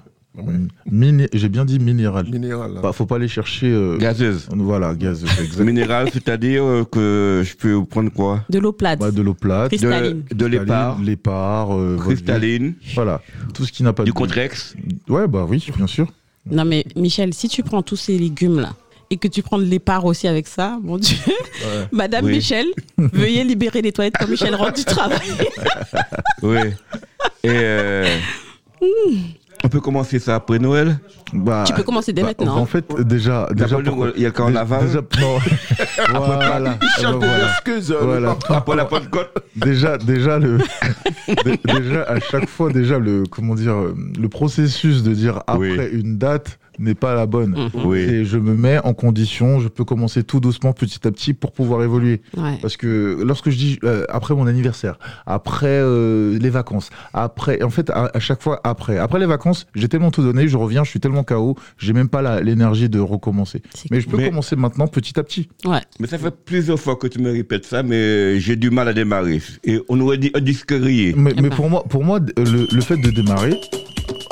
Miné- J'ai bien dit minérale. Minéral. là. Bah, faut pas aller chercher. euh, Gazeuse. Voilà, gaz, exact. Minéral, c'est-à-dire euh, que je peux prendre quoi? De l'eau plate. Bah, de l'eau plate, Cristalline. De, de l'épar, l'épar, euh, cristalline. Voilà, tout ce qui n'a pas du de contrex. Ouais, bah oui, bien sûr. Non mais Michel, si tu prends tous ces légumes là et que tu prends de l'épar aussi avec ça, mon Dieu. Madame Oui. Michel, veuillez libérer les toilettes quand Michel rentre du travail. Oui. Et euh, on peut commencer ça après Noël Bah, tu peux commencer dès bah, maintenant. En fait, déjà, déjà, pourquoi- il y a le carnaval. Déjà, non. voilà. Il chante voilà. excuses. euh, Voilà. Après la Pentecôte. Déjà, déjà le, dé- déjà à chaque fois, déjà le, comment dire, le processus de dire après une date n'est pas la bonne. Mhm. Oui. Et je me mets en condition, je peux commencer tout doucement, petit à petit, pour pouvoir évoluer. Ouais. Parce que lorsque je dis euh, après mon anniversaire, après euh, les vacances, après, en fait, à, à chaque fois après, après les vacances, j'ai tellement tout donné, je reviens, je suis tellement KO, j'ai même pas la- l'énergie de recommencer. Mais je peux Mais- commencer maintenant, petit à petit. Ouais. Mais ça fait plusieurs fois que tu me répètes ça, mais j'ai du mal à démarrer. Et on aurait dit un disque rayé. Mais, Eh mais ben. pour moi, pour moi, le, le fait de démarrer,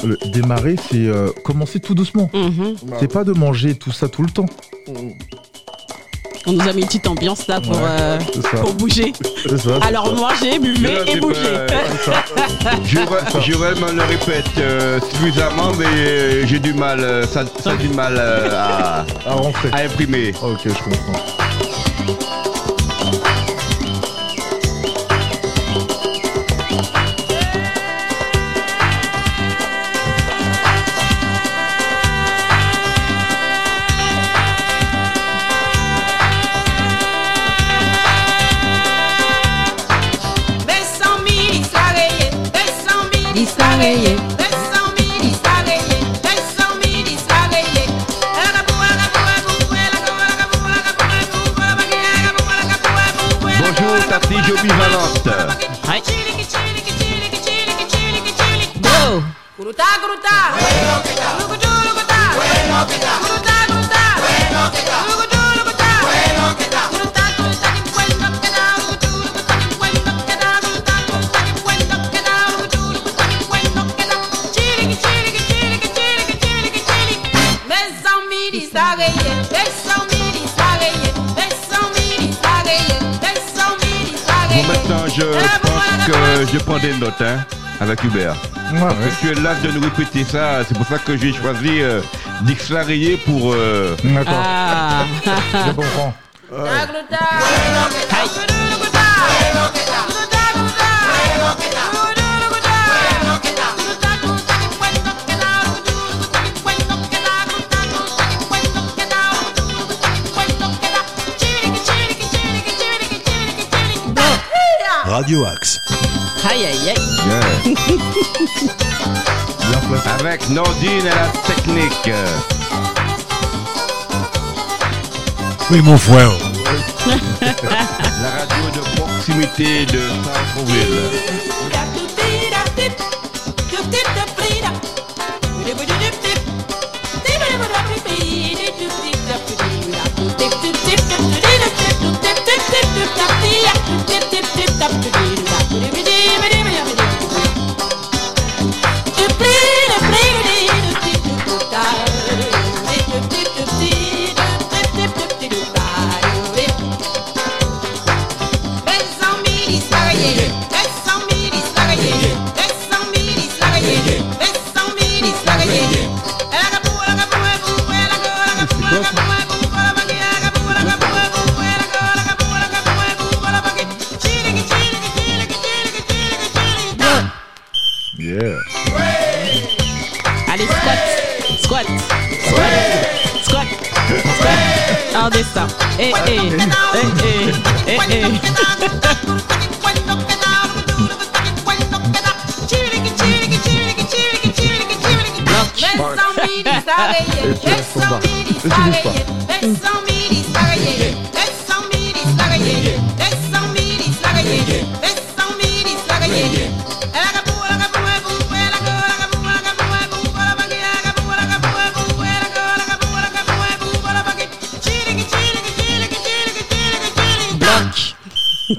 le démarrer, c'est euh, commencer tout doucement. Mhm. C'est pas de manger tout ça tout le temps. On nous a mis une petite ambiance là pour, Ouais. euh, pour bouger. Ça, Alors ça. mangez, buvez Non, et bougez. pas- Je, je me le répète euh, suffisamment, mais j'ai du mal, euh, ça, ça a du mal euh, à, À rentrer. à imprimer. Ok, je comprends. Hein, avec Hubert. Ouais, Parce ouais. que tu es là de nous répéter ça, c'est pour ça que j'ai choisi euh, Dix pour. euh, D'accord, Ah. je comprends. Radio Axe. Aïe aïe aïe. yeah. Avec Nordine et la technique. Oui, mon frère. La radio de proximité de Centreville.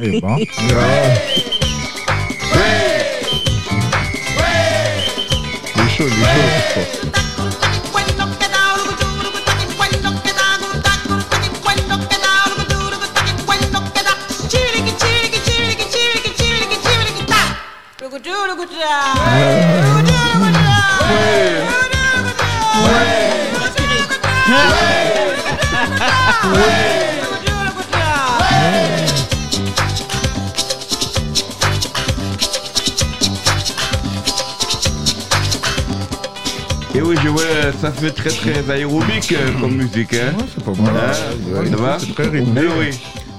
Eh ben, Il est chaud, il est chaud. Et ça fait très très aérobique euh, comme musique. Hein. ouais, c'est pas mal. Hein, Ouais, ça va C'est très rythmé. Eh oui,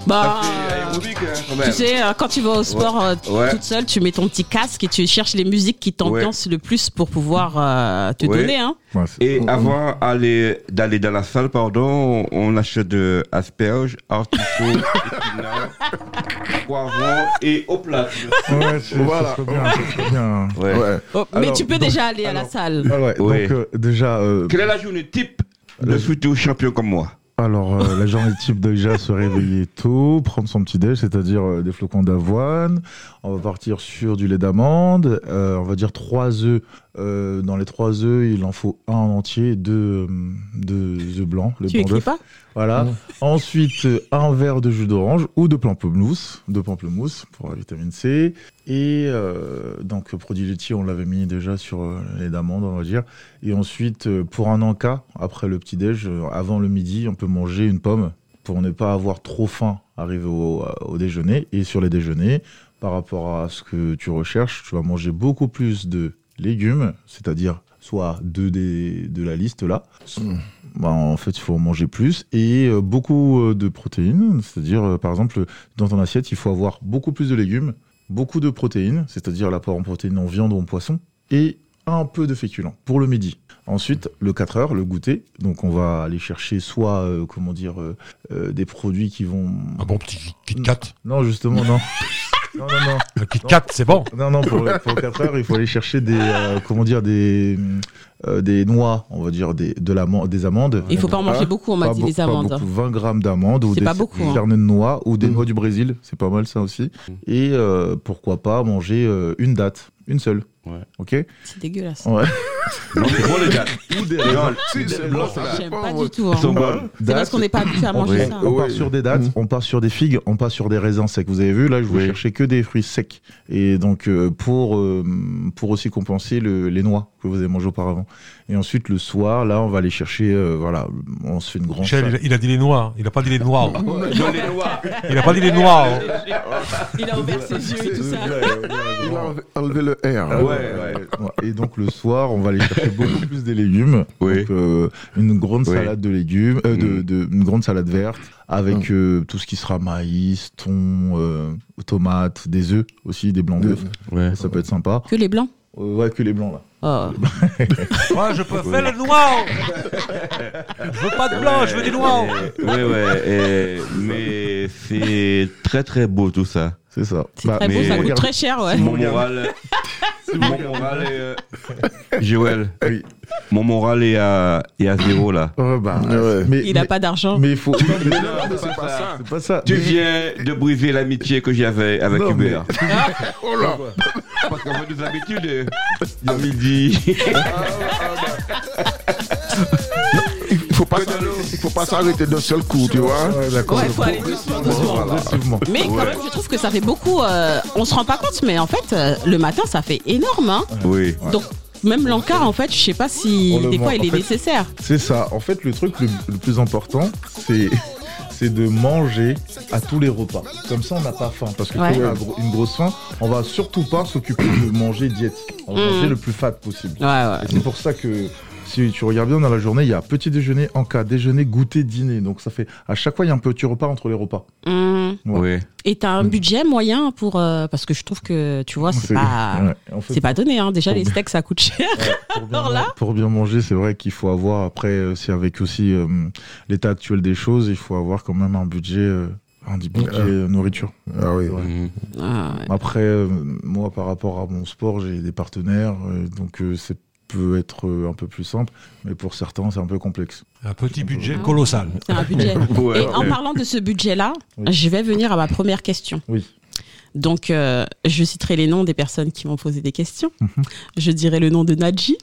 Bah, aérobique hein, quand même. tu sais, euh, quand tu vas au sport euh, Ouais. toute seule, tu mets ton petit casque et tu cherches les musiques qui t'ambiancent le plus pour pouvoir euh, te Ouais. donner. Hein. Et avant aller- d'aller dans la salle, pardon, on achète de asperges, artichauts, poivrons et au plat. Voilà. bien, ça serait bien. Ouais. Ouais. Oh, mais Alors, tu peux donc- déjà aller à la salle. Ah ouais, Ouais. donc euh, déjà, euh, Quelle est la journée type de futur champion comme moi? Alors euh, la journée type déjà se réveiller tôt, prendre son petit déj, c'est-à-dire euh, des flocons d'avoine. On va partir sur du lait d'amande. euh, on va dire trois œufs. Euh, dans les trois œufs, il en faut un en entier, deux, euh, deux œufs blancs. Le Tu blanc pas Voilà. Ensuite, un verre de jus d'orange ou de pamplemousse, de pamplemousse pour la vitamine C. Et euh, donc, produit laitier, on l'avait mis déjà sur les d'amandes, on va dire. Et ensuite, pour un encas, après le petit-déj, avant le midi, on peut manger une pomme pour ne pas avoir trop faim arrivé au, au déjeuner. Et sur les déjeuners, par rapport à ce que tu recherches, tu vas manger beaucoup plus de légumes, c'est-à-dire soit deux des, de la liste là. Bah, en fait, il faut en manger plus et euh, beaucoup euh, de protéines, c'est-à-dire euh, par exemple dans ton assiette, il faut avoir beaucoup plus de légumes, beaucoup de protéines, c'est-à-dire l'apport en protéines en viande ou en poisson et un peu de féculents pour le midi. Ensuite, le 4 heures, le goûter. Donc, on va aller chercher soit, euh, comment dire, euh, euh, des produits qui vont. Un bon petit Kit Kat. Non, justement, non. non, non, non. Le Kit Kat, c'est bon. Non, non, pour, pour 4 heures, il faut aller chercher des, euh, comment dire, des, euh, des noix, on va dire, des, de des amandes. Il faut pas en manger beaucoup, on m'a pas dit les pas amandes. beaucoup, 20 grammes d'amandes ou des pas beaucoup, hein. de noix ou des Mm. noix du Brésil, c'est pas mal ça aussi. Et euh, pourquoi pas manger euh, une date, une seule. Ouais. Ok C'est dégueulasse. Ouais. Non, c'est bon les gars. Ou des J'aime pas du tout. Hein. C'est parce qu'on n'est pas habitué à manger Ouais. ça. On part sur des dates, Mhm. on part sur des figues, on part sur des raisins secs. Vous avez vu, là, je vous Oui. cherchais que des fruits secs. Et donc, euh, pour, euh, pour aussi compenser le- les noix que vous avez mangées auparavant. Et ensuite, le soir, là, on va aller chercher, euh, voilà, on se fait une grande Michel, il a, il a dit les noirs. Il a pas dit les noirs. Il a pas dit les noirs. Il a ouvert ses yeux et tout ça. Il a enlevé- le R. Ouais, ouais. Et donc le soir, on va aller chercher beaucoup plus des légumes. Oui. Donc, euh, une grande Oui. salade de légumes, euh, de, Mm. de- une grande salade verte avec euh, tout ce qui sera maïs, thon, euh, tomates, des œufs aussi, des blancs d'œufs. Ouais. Ça peut être sympa. Que les blancs? Euh, ouais, que les blancs là. Oh. Moi, je peux faire le noir. Je veux pas de blanc, je veux du noir. Oui, ouais. et- mais c'est très très beau tout ça. C'est ça. C'est Bah, très beau, mais- ça coûte regarde- très cher, ouais. Mon moral. mon moral est. euh, Joël. Oui. Mon moral est à, est à zéro là. Ouais, bah, Ouais. mais, Il a mais- pas d'argent. Mais il faut. Mais non, mais c'est pas ça. C'est pas ça. Tu Mais- viens de briser l'amitié que j'avais avec Non, Hubert. Oh là. Parce qu'on a des habitudes euh, à midi. Il faut pas il faut pas s'arrêter d'un seul coup, tu vois. Ouais, d'accord. Ouais, faut aller doucement, doucement. Mais quand même, je trouve que ça fait beaucoup. euh, on se rend pas compte, mais en fait, euh, le matin, ça fait énorme. Hein. Oui. Donc, même l'encart, en fait, je sais pas si des fois il est fait, nécessaire. C'est ça. En fait, le truc le, le plus important, c'est c'est de manger à tous les repas. Comme ça, on n'a pas faim. Parce que Ouais. quand on a une grosse faim, on va surtout pas s'occuper de manger diète. On va Mm. manger le plus fat possible. Ouais, ouais. Et c'est pour ça que si tu regardes bien dans la journée, il y a petit déjeuner, encas, déjeuner, goûter, dîner. Donc ça fait à chaque fois il y a un petit repas entre les repas. Ouais. Oui. Et t'as un budget moyen pour euh, parce que je trouve que tu vois c'est pas ouais, en fait, c'est pas donné hein. Déjà les bien- steaks ça coûte cher. pour bien, Alors là pour bien manger, c'est vrai qu'il faut avoir après euh, c'est avec aussi euh, l'état actuel des choses, il faut avoir quand même un budget euh, dit budget euh, nourriture. Ah oui. Ouais. Mhm. Ah, ouais. Après, euh, moi, par rapport à mon sport, j'ai des partenaires, euh, donc euh, ça peut être euh, un peu plus simple, mais pour certains, c'est un peu complexe. Un petit budget Ah. colossal. C'est un budget. Ouais, Et en parlant de ce budget-là, Oui. je vais venir à ma première question. Oui. Donc, euh, je citerai les noms des personnes qui m'ont posé des questions. Mhm. Je dirai le nom de Nadji,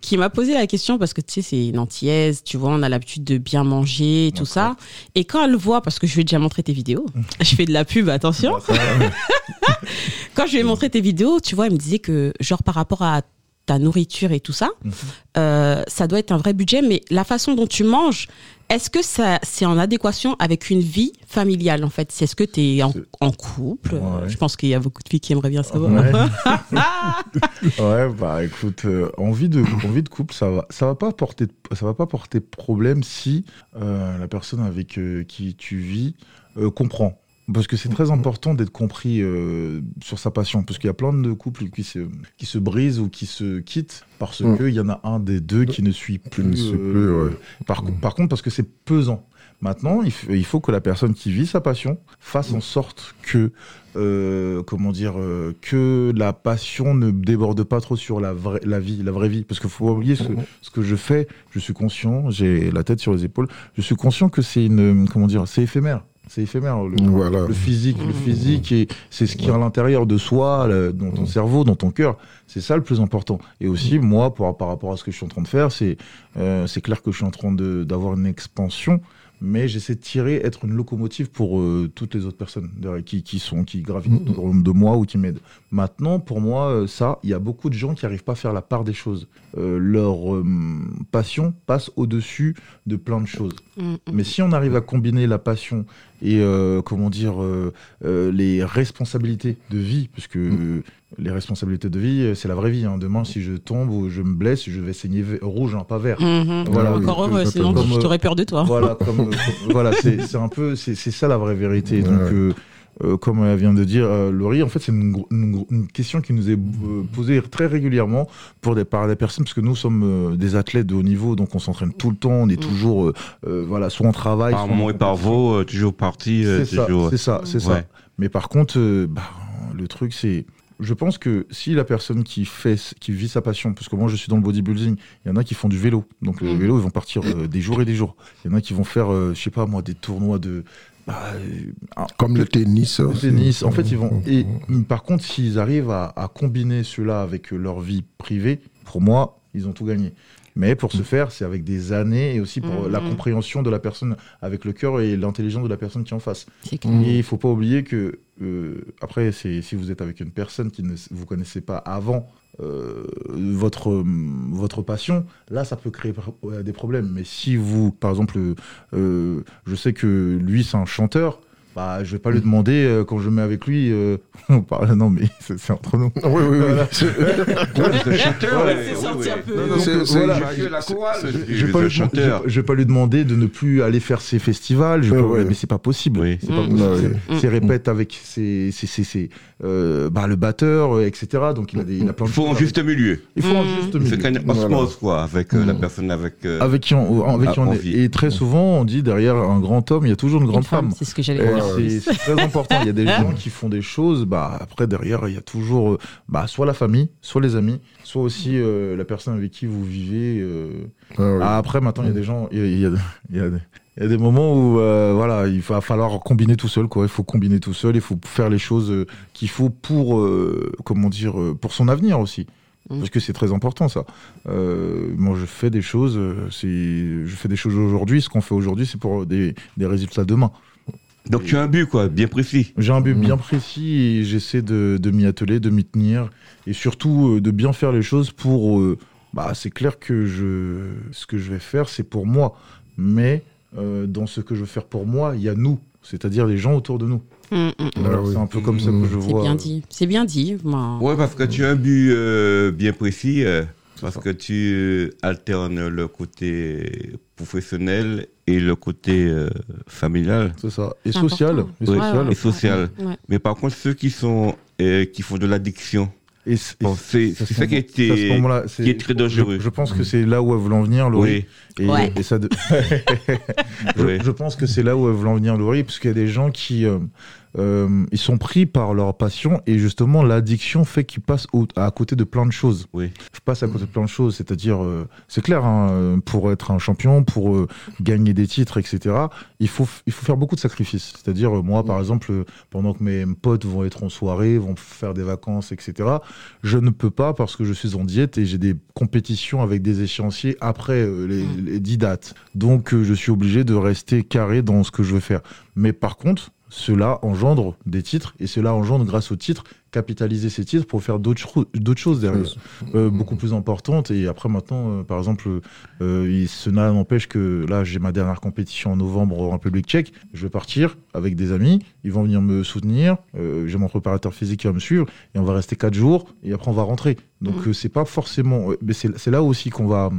qui m'a posé la question parce que tu sais, c'est une antillaise, tu vois, on a l'habitude de bien manger et tout ça. Et quand elle voit, parce que je lui ai déjà montré tes vidéos, je fais de la pub, attention. quand je lui ai montré tes vidéos, tu vois, elle me disait que, genre, par rapport à ta nourriture et tout ça, Mhm. euh, ça doit être un vrai budget, mais la façon dont tu manges, est-ce que ça, c'est en adéquation avec une vie familiale, en fait? C'est ce que tu es en, couple? Ouais. Je pense qu'il y a beaucoup de filles qui aimeraient bien savoir. Ouais. Ouais, bah écoute, euh, en, vie de, en vie de couple, ça va, ça va pas porter, ça va pas porter problème si euh, la personne avec qui tu vis comprend. Parce que c'est très important d'être compris euh, sur sa passion. Parce qu'il y a plein de couples qui se, qui se brisent ou qui se quittent parce Mm. qu'il y en a un des deux qui ne suit plus. suit plus, ouais. par, par contre, parce que c'est pesant. Maintenant, il, faut que la personne qui vit sa passion fasse en sorte que, euh, comment dire, euh, que la passion ne déborde pas trop sur la, vraie, la vie, la vraie vie. Parce qu'il faut pas oublier ce que, ce que je fais. Je suis conscient, j'ai la tête sur les épaules. Je suis conscient que c'est une, comment dire, c'est éphémère. C'est éphémère. Le, Voilà. le physique, le physique, et c'est ce qui est à l'intérieur de soi, le- dans ton cerveau, dans ton cœur. C'est ça le plus important. Et aussi, moi, par, par rapport à ce que je suis en train de faire, c'est euh, c'est clair que je suis en train de- d'avoir une expansion, mais j'essaie de tirer, être une locomotive pour euh, toutes les autres personnes qui, qui sont qui gravitent autour de moi ou qui m'aident. Maintenant, pour moi, euh, ça, il y a beaucoup de gens qui n'arrivent pas à faire la part des choses. Euh, leur euh, passion passe au-dessus de plein de choses. Mm, mm. Mais si on arrive à combiner la passion et euh, comment dire euh, euh, les responsabilités de vie, parce que euh, les responsabilités de vie, c'est la vraie vie. hein. Demain, si je tombe ou je me blesse, je vais saigner rouge, hein, pas vert. Mhm. Voilà, Encore oui, heureux, sinon je t'aurais peur de toi. Voilà, c'est un peu, c'est ça la vraie vérité. Donc. Euh, comme elle vient de dire, euh, Laurie, en fait, c'est une, question qui nous est euh, posée très régulièrement pour des, par des personnes, parce que nous sommes euh, des athlètes de haut niveau, donc on s'entraîne tout le temps, on est Mm. toujours, euh, euh, voilà, soit on travaille, Par mont et par vaux, euh, toujours parti, euh, c'est ça, c'est ça, c'est ça. Ouais. Mais par contre, euh, bah, le truc, c'est. Je pense que si la personne qui fait, qui vit sa passion, parce que moi je suis dans le bodybuilding, il y en a qui font du vélo. Donc le Mhm. vélo, ils vont partir euh, des jours et des jours. Il y en a qui vont faire, euh, je sais pas moi, des tournois de. Bah, euh, Comme le tennis. le aussi. tennis. En fait, ils vont. Et Mhm. par contre, s'ils arrivent à, à combiner cela avec euh, leur vie privée, pour moi, ils ont tout gagné. Mais pour ce faire, c'est avec des années et aussi pour Mhm. la compréhension de la personne avec le cœur et l'intelligence de la personne qui est en face. Mm. Et il faut pas oublier que, euh, après, si vous êtes avec une personne qui ne vous connaissez pas avant euh, votre, votre passion, là, ça peut créer euh, des problèmes. Mais si vous, par exemple, euh, je sais que lui, c'est un chanteur, bah, je vais pas lui demander euh, quand je me mets avec lui. euh, on parle, non, mais c'est c'est entre nous. Oui, oui, oui. C'est- chanteur, c'est sorti ouais. un peu. C'est- euh, c'est- Je vais pas, chanteur. je- je vais pas lui demander de ne plus aller faire ses festivals, je Ouais, pas- ouais. mais c'est pas possible. Oui. C'est pas Mm. C'est- C'est répète avec ses, ses, ses- ses, euh, bah, le batteur, euh, etc. Donc il a, des, il a plein Il de faut choses un avec- juste milieu. Il faut un Mm. juste C'est milieu. une osmose, quoi, avec euh, la personne avec. euh, Avec qui on, avec qui on est. Et très souvent, on dit derrière un grand homme, il y a toujours une grande femme, c'est ce que j'allais dire. C'est très important. Il y a des gens qui font des choses. Bah, après, derrière, il y a toujours euh, bah, soit la famille, soit les amis, soit aussi euh, la personne avec qui vous vivez. euh. Ah oui. Ah, après, maintenant, il y a des gens. Il y a, il y a- il y a des- il y a des moments où euh, voilà, il va falloir combiner tout seul. Quoi. Il faut combiner tout seul. Il faut faire les choses euh, qu'il faut pour, euh, comment dire, pour son avenir aussi. Mm. Parce que c'est très important ça. Moi, je fais des choses. je fais des choses aujourd'hui. Ce qu'on fait aujourd'hui, c'est pour des, des résultats demain. Donc tu as un but, quoi, bien précis. J'ai un but Mhm. bien précis et j'essaie de, de m'y atteler, de m'y tenir et surtout euh, de bien faire les choses pour. euh, bah, c'est clair que je, ce que je vais faire, c'est pour moi. Mais euh, dans ce que je veux faire pour moi, il y a nous, c'est-à-dire les gens autour de nous. Mm, mm. Voilà, oui. C'est un peu comme ça que je C'est vois. bien dit. C'est bien dit. moi. Ouais, parce que tu as un but euh, bien précis. euh, Parce que tu alternes le côté professionnel et le côté euh, familial C'est ça. Et social. Et Oui. social. et social. Ouais. Mais par contre, ceux qui sont euh, qui font de l'addiction, Et bon, c'est ce ça qui ce est, qui est très dangereux. Je, je pense que c'est là où elles veulent en venir, Laurie. Oui. Et, Ouais. et ça de- je, Oui. je pense que c'est là où elles veulent en venir, Laurie, parce qu'il y a des gens qui euh, euh, ils sont pris par leur passion et justement l'addiction fait qu'ils passent au- à côté de plein de choses. Oui. Je passe à côté de plein de choses, c'est-à-dire, euh, c'est clair, hein, pour être un champion, pour euh, gagner des titres, etc. Il faut il faut faire beaucoup de sacrifices. C'est-à-dire, moi, par exemple, euh, pendant que mes potes vont être en soirée, vont faire des vacances, etc. Je ne peux pas parce que je suis en diète et j'ai des compétitions avec des échéanciers après les, les 10 dates. Donc je suis obligé de rester carré dans ce que je veux faire. Mais par contre, cela engendre des titres et cela engendre grâce aux titres capitaliser ces titres pour faire d'autres cho- d'autres choses derrière euh, beaucoup plus importantes. Et après maintenant euh, par exemple euh, il- cela n'empêche que là j'ai ma dernière compétition en novembre en République tchèque. Je vais partir avec des amis. Ils vont venir me soutenir. Euh, j'ai mon préparateur physique qui va me suivre. Et on va rester quatre jours. Et après on va rentrer. Donc euh, c'est pas forcément mais c'est là aussi qu'on va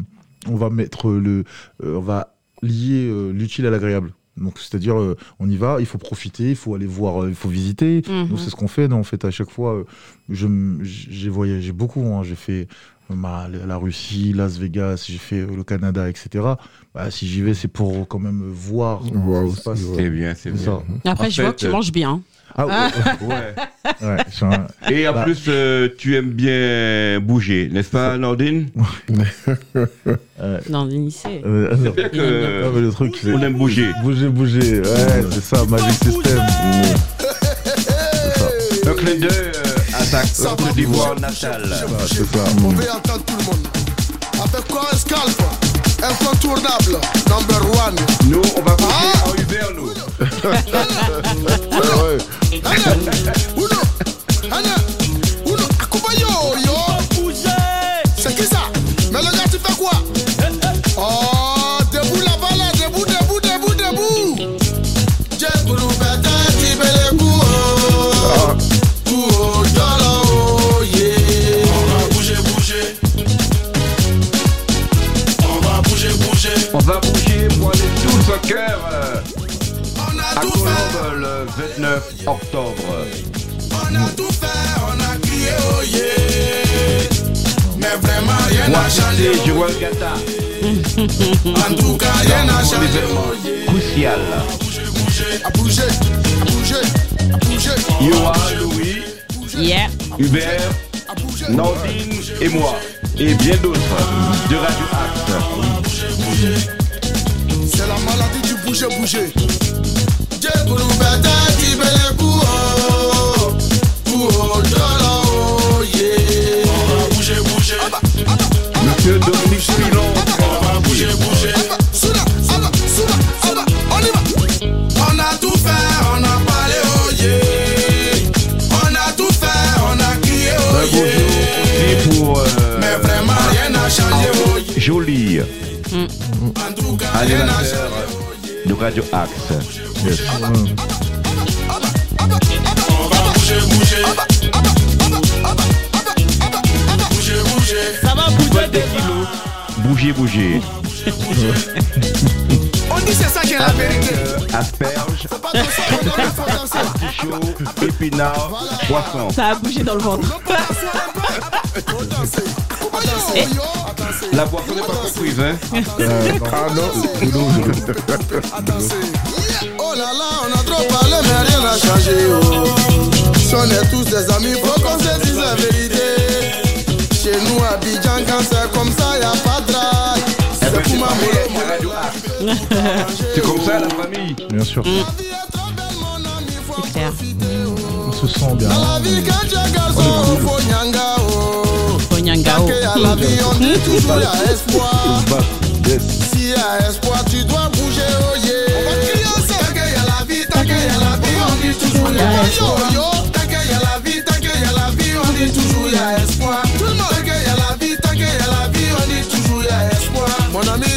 on va mettre le on va lier l'utile à l'agréable donc c'est-à-dire euh, on y va il faut profiter il faut aller voir euh, il faut visiter Mhm. donc c'est ce qu'on fait non, en fait à chaque fois euh, je j'ai voyagé beaucoup hein. j'ai fait euh, ma- la Russie Las Vegas j'ai fait euh, le Canada etc bah, si j'y vais c'est pour quand même voir Voir ça se passe. C'est bien, c'est C'est bien. ça. Après, En je vois que tu manges bien. Ah, ouais, Ouais. ouais, Et en Bah. plus, euh, tu aimes bien bouger, n'est-ce pas, Nordine euh, non. bien que- Ah, mais le truc c'est On aime bouger. bouger bouger ouais c'est ça Magic System Un clin d'œil euh, à ta Côte d'Ivoire natale. Ah, c'est ça On veut entendre tout le monde. Avec quoi un scalp Incontournable, number one. Nous, on va bouger Ah. en Uber, nous. Ouais, ouais. Allez, uno, allez, uno, Akubayo, yo. C'est qui ça? Mais le gars, tu fais quoi? Cœur On a à tout fait. Colombe le 29 octobre. On a tout fait, on a crié oh yeah Mais vraiment rien n'a changé c'est oh Joël Gata. yeah. En tout cas rien n'a changé oh crucial. À bouger, à bouger, à bouger Yoa, Louis, Yeah. Hubert, Nordine et moi. Et bien d'autres de Radio Axe. C'est la maladie du bouger, bouger. J'ai voulu bêter, tu veux les coups oh Coups oh, dollar, oh changé. de Radio Axe. On va bouger, bouger. On dit c'est ça qui est la vérité. Euh, asperges, Pas danser, on doit faire danser. artichaut, épinards, poissons. Ça a bougé dans le ventre. La boisson n'est pas comprise, hein Ah non. Oh là là, on a trop parlé, mais rien n'a changé. Oh. Si on est tous des amis, faut qu'on se dise la vérité. Chez nous, à Abidjan, quand c'est comme ça, y a pas de drague. C'est comme ça la famille. bien sûr faut C'est clair. on se sent bien espoir. yes Si y a espoir, tu dois bouger, oh yeah. On va crier ensemble. Tant qu'il y a la vie, tant qu'il y a la vie, on dit toujours y a espoir. Yo, yo. Tant qu'il y a la vie, tant qu'il y a la vie, on dit toujours y a espoir.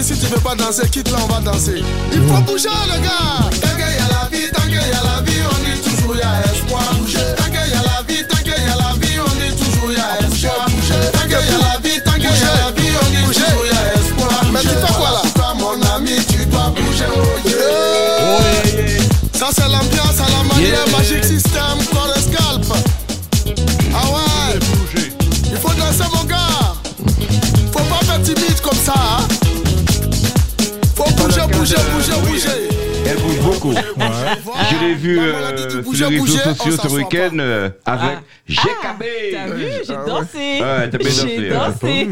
Si tu veux pas danser, quitte là, on va danser. Il faut bouger, le gars. Tant qu'il y a la vie, tant qu'il y a la vie, on dit toujours il y a espoir. Tant qu'il y a la vie, tant qu'il y a la vie, on dit toujours il y a espoir. Tant qu'il y a la vie, tant qu'il y a la vie, on dit toujours il y a espoir. Mais tu fais quoi là? Toi, mon ami, tu dois bouger, oh yeah. Oh Ça, c'est l'ambiance à la manière magique, si Je l'ai vu euh, sur les réseaux on sociaux ce week-end euh, avec Ah. GKB. T'as vu, j'ai Ah ouais. dansé. Ouais, t'as bien j'ai dansé,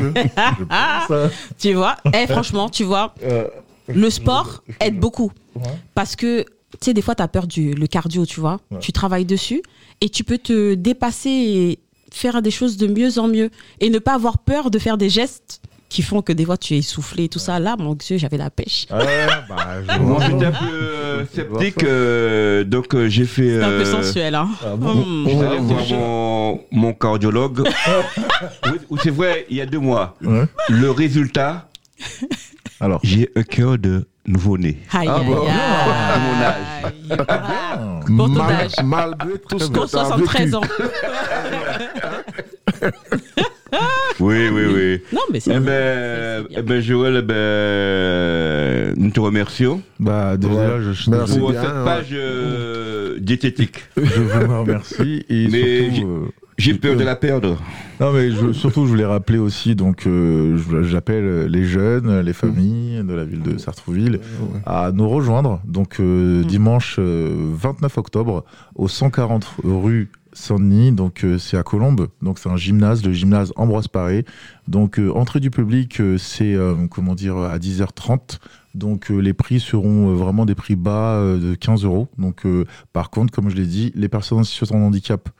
tu vois, eh, franchement, tu vois, Euh, le sport aide beaucoup. Parce que, tu sais, des fois, tu as peur du le cardio, tu vois. Ouais. Tu travailles dessus et tu peux te dépasser et faire des choses de mieux en mieux. Et ne pas avoir peur de faire des gestes qui font que des fois tu es essoufflé et tout ça. Là, mon Dieu, j'avais la pêche. Ah ouais, bah, je Moi, j'étais un peu euh, sceptique, euh, donc euh, j'ai fait. C'est un peu euh, sensuel, hein. Ah bon Hmm. J'étais allé voir mon, mon cardiologue. C'est vrai, il y a deux mois. Ouais. Le résultat, Alors, j'ai un cœur de nouveau-né. Aïe, Ah bon. À mon aïe. ah, Pour ton Mal- âge. Malgré tout ce que tu as 73 vécu. ans. Oui, oui, oui. Non, mais c'est Eh ben, eh ben Joël, eh ben, nous te remercions bah, déjà, Ouais. je, je, Merci. pour bien, cette ouais. page euh, diététique. je vous remercie. Et Mais surtout, euh, J'ai peur de la perdre. Non mais je- surtout je voulais rappeler aussi donc euh, j'appelle les jeunes, les familles de la ville de Sartrouville à nous rejoindre donc euh, dimanche euh, 29 octobre au 140 rue Saint-Denis donc euh, c'est à Colombes donc c'est un gymnase le gymnase Ambroise Paré donc euh, entrée du public euh, c'est comment dire à 10h30 donc les prix seront vraiment des prix bas de 15 euros donc par contre comme je l'ai dit les personnes en situation de handicap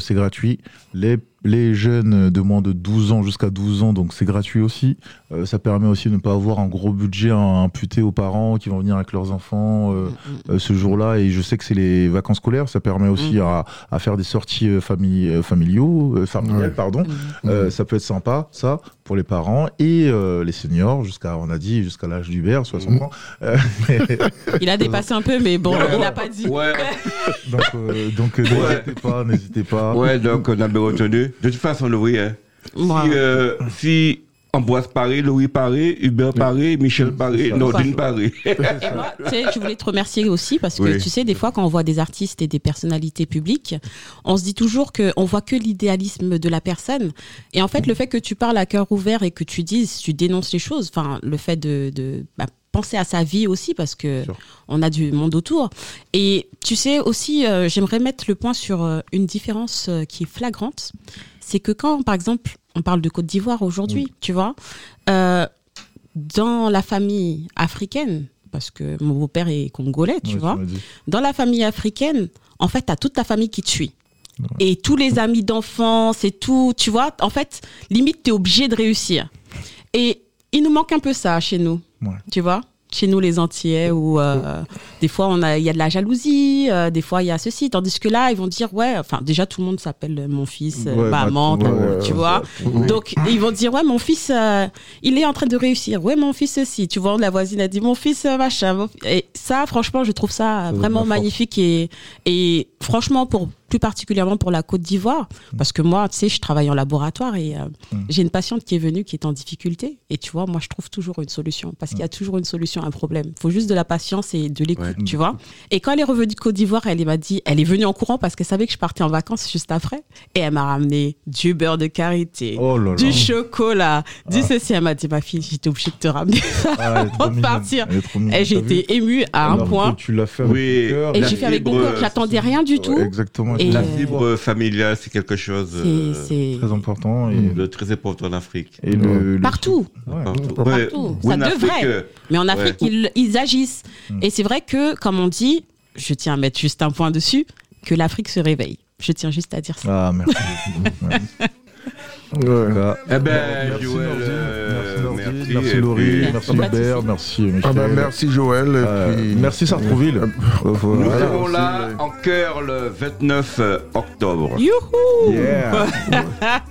c'est gratuit. Les, les jeunes de moins de 12 ans jusqu'à 12 ans, donc c'est gratuit aussi. Euh, ça permet aussi de ne pas avoir un gros budget à imputer aux parents qui vont venir avec leurs enfants euh, euh, ce jour-là. Et je sais que c'est les vacances scolaires. Ça permet aussi à, à faire des sorties euh, famille, euh, familiaux, euh, familiales, Ouais. pardon. Euh, ça peut être sympa, ça, pour les parents et euh, les seniors, jusqu'à, on a dit, jusqu'à l'âge d'Hubert, 60 ans. Euh, mais- Il a dépassé un peu, mais bon, il n'a pas dit. Ouais, donc, euh, donc euh, n'hésitez pas, n'hésitez pas. ouais, donc on a bien retenu. De toute façon, Louis, hein, si, euh, si Ambroise Paré, Louis Paré, Hubert Paré, Michel Paré. Nordine Paré. Et moi, tu sais, je voulais te remercier aussi parce que Oui. tu sais, des fois, quand on voit des artistes et des personnalités publiques, on se dit toujours qu'on voit que l'idéalisme de la personne. Et en fait, le fait que tu parles à cœur ouvert et que tu dises, tu dénonces les choses, enfin, le fait de, de bah, penser à sa vie aussi parce que on a du monde autour. Et tu sais aussi, euh, j'aimerais mettre le point sur euh, une différence euh, qui est flagrante. C'est que quand, par exemple, on parle de Côte d'Ivoire aujourd'hui, tu vois, euh, dans la famille africaine, parce que mon beau-père est congolais, tu Ouais, vois, dans la famille africaine, en fait, t'as toute ta famille qui te suit. Et tous les amis d'enfance et tout, tu vois, en fait, limite, t'es obligé de réussir. Et il nous manque un peu ça chez nous, Ouais. tu vois chez nous les Antillais où euh, des fois on a il y a de la jalousie euh, des fois il y a ceci. Tandis que là ils vont dire ouais enfin déjà tout le monde s'appelle mon fils euh, Ouais, maman bah, ton- ouais, tu vois. donc ils vont dire ouais mon fils euh, il est en train de réussir. Ouais mon fils aussi tu vois la voisine a dit mon fils euh, machin. Et ça franchement je trouve ça vraiment magnifique et et franchement pour plus particulièrement pour la Côte d'Ivoire parce que moi tu sais je travaille en laboratoire et euh, Mm. j'ai une patiente qui est venue qui est en difficulté et tu vois moi je trouve toujours une solution parce qu'il y a toujours une solution à un problème faut juste de la patience et de l'écoute Ouais. tu vois et quand elle est revenue de Côte d'Ivoire elle m'a dit elle est venue en courant parce qu'elle savait que je partais en vacances juste après et elle m'a ramené du beurre de karité Oh là là. du chocolat, du ceci. Elle m'a dit, ma fille, j'étais obligée de te ramener ça Ah, avant de partir. Et été émue à un Alors point. Tu l'as fait avec Oui. cœur. Et La j'ai fait avec mon cœur, j'attendais rien du tout. Exactement. Et- La Euh, fibre familiale, c'est quelque chose C'est, euh, Très important. Et, de très important en Afrique. et le, le- partout. Ouais. Partout. Partout. Ouais. Ça devrait. euh, Mais en Afrique, ils, ils agissent. Mm. Et c'est vrai que, comme on dit, je tiens à mettre juste un point dessus, que l'Afrique se réveille. Je tiens juste à dire ça. Ah, merci. Ouais. Ouais. Voilà. Eh ben, Merci, Joël, Nordine. euh, merci, Nordine. Merci, Laurie, merci souci. merci Michel. Ah ben merci Joël. et Euh, puis- merci Sartrouville. Euh, Nous voilà. serons là en cœur le 29 octobre. Youhou Yeah.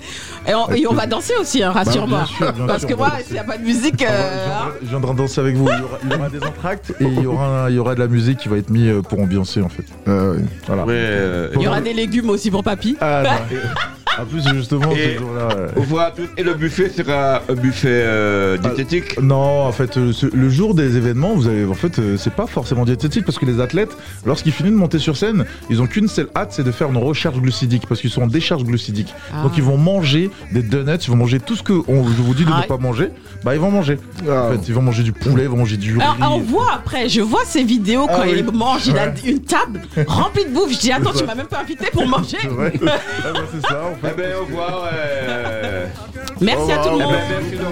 et, on, et on va danser aussi, hein, rassure-moi. Bah, Parce sûr, que moi, s'il n'y a pas de musique. Ah euh, je viendrai- danser avec vous. Il y aura, il y aura des entractes et il y aura, il y aura de la musique qui va être mise pour ambiancer en fait. Ah. Voilà. Ouais, euh, Il y aura des légumes aussi pour papy. Ah, non. En plus, justement, Et- ce jour-là. tous. Et le buffet sera un buffet euh, diététique Non, en fait, euh, ce- le jour des événements, vous avez, en fait, euh, c'est pas forcément diététique parce que les athlètes, lorsqu'ils finissent de monter sur scène, ils ont qu'une seule hâte, c'est de faire une recharge glucidique parce qu'ils sont en décharge glucidique. Ah. Donc ils vont manger des donuts, ils vont manger tout ce que on- je vous dis de Ah. ne pas manger. Bah ils vont manger. Ah. En fait, ils vont manger du poulet, ils vont manger du riz. Alors, Ah, on voit après, je vois ces vidéos quand Ah oui. il mange, il a une table remplie de bouffe. Je dis, attends, tu m'as même pas invité pour manger. C'est vrai. Ah bah, c'est ça, en Eh ben, au revoir. euh, Merci à tout le eh monde.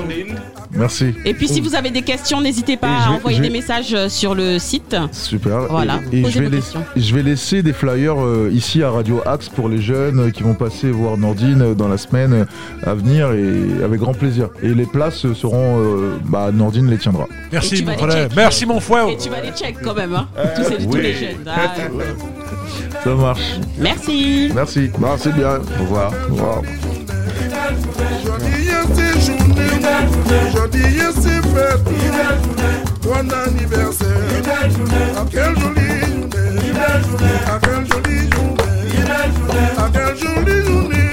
ben, merci. Et puis, si vous avez des questions, n'hésitez pas à vais- envoyer des messages euh, sur le site. Super. Voilà, Et, je, vais vos laiss- questions. je vais laisser des flyers euh, ici à Radio Axe pour les jeunes qui vont passer voir Nordine dans la semaine à venir et avec grand plaisir. Et les places seront, euh, bah, Nordine les tiendra. Merci mon frère. Merci mon frère. Et tu vas les check quand même, hein, tous, ces- tous oui. les jeunes. Ah, Ça marche. Merci. Merci. Bah, c'est bien. Au revoir. Wow. Bon anniversaire, à quelle jolie journée, quelle jolie journée, quelle jolie journée,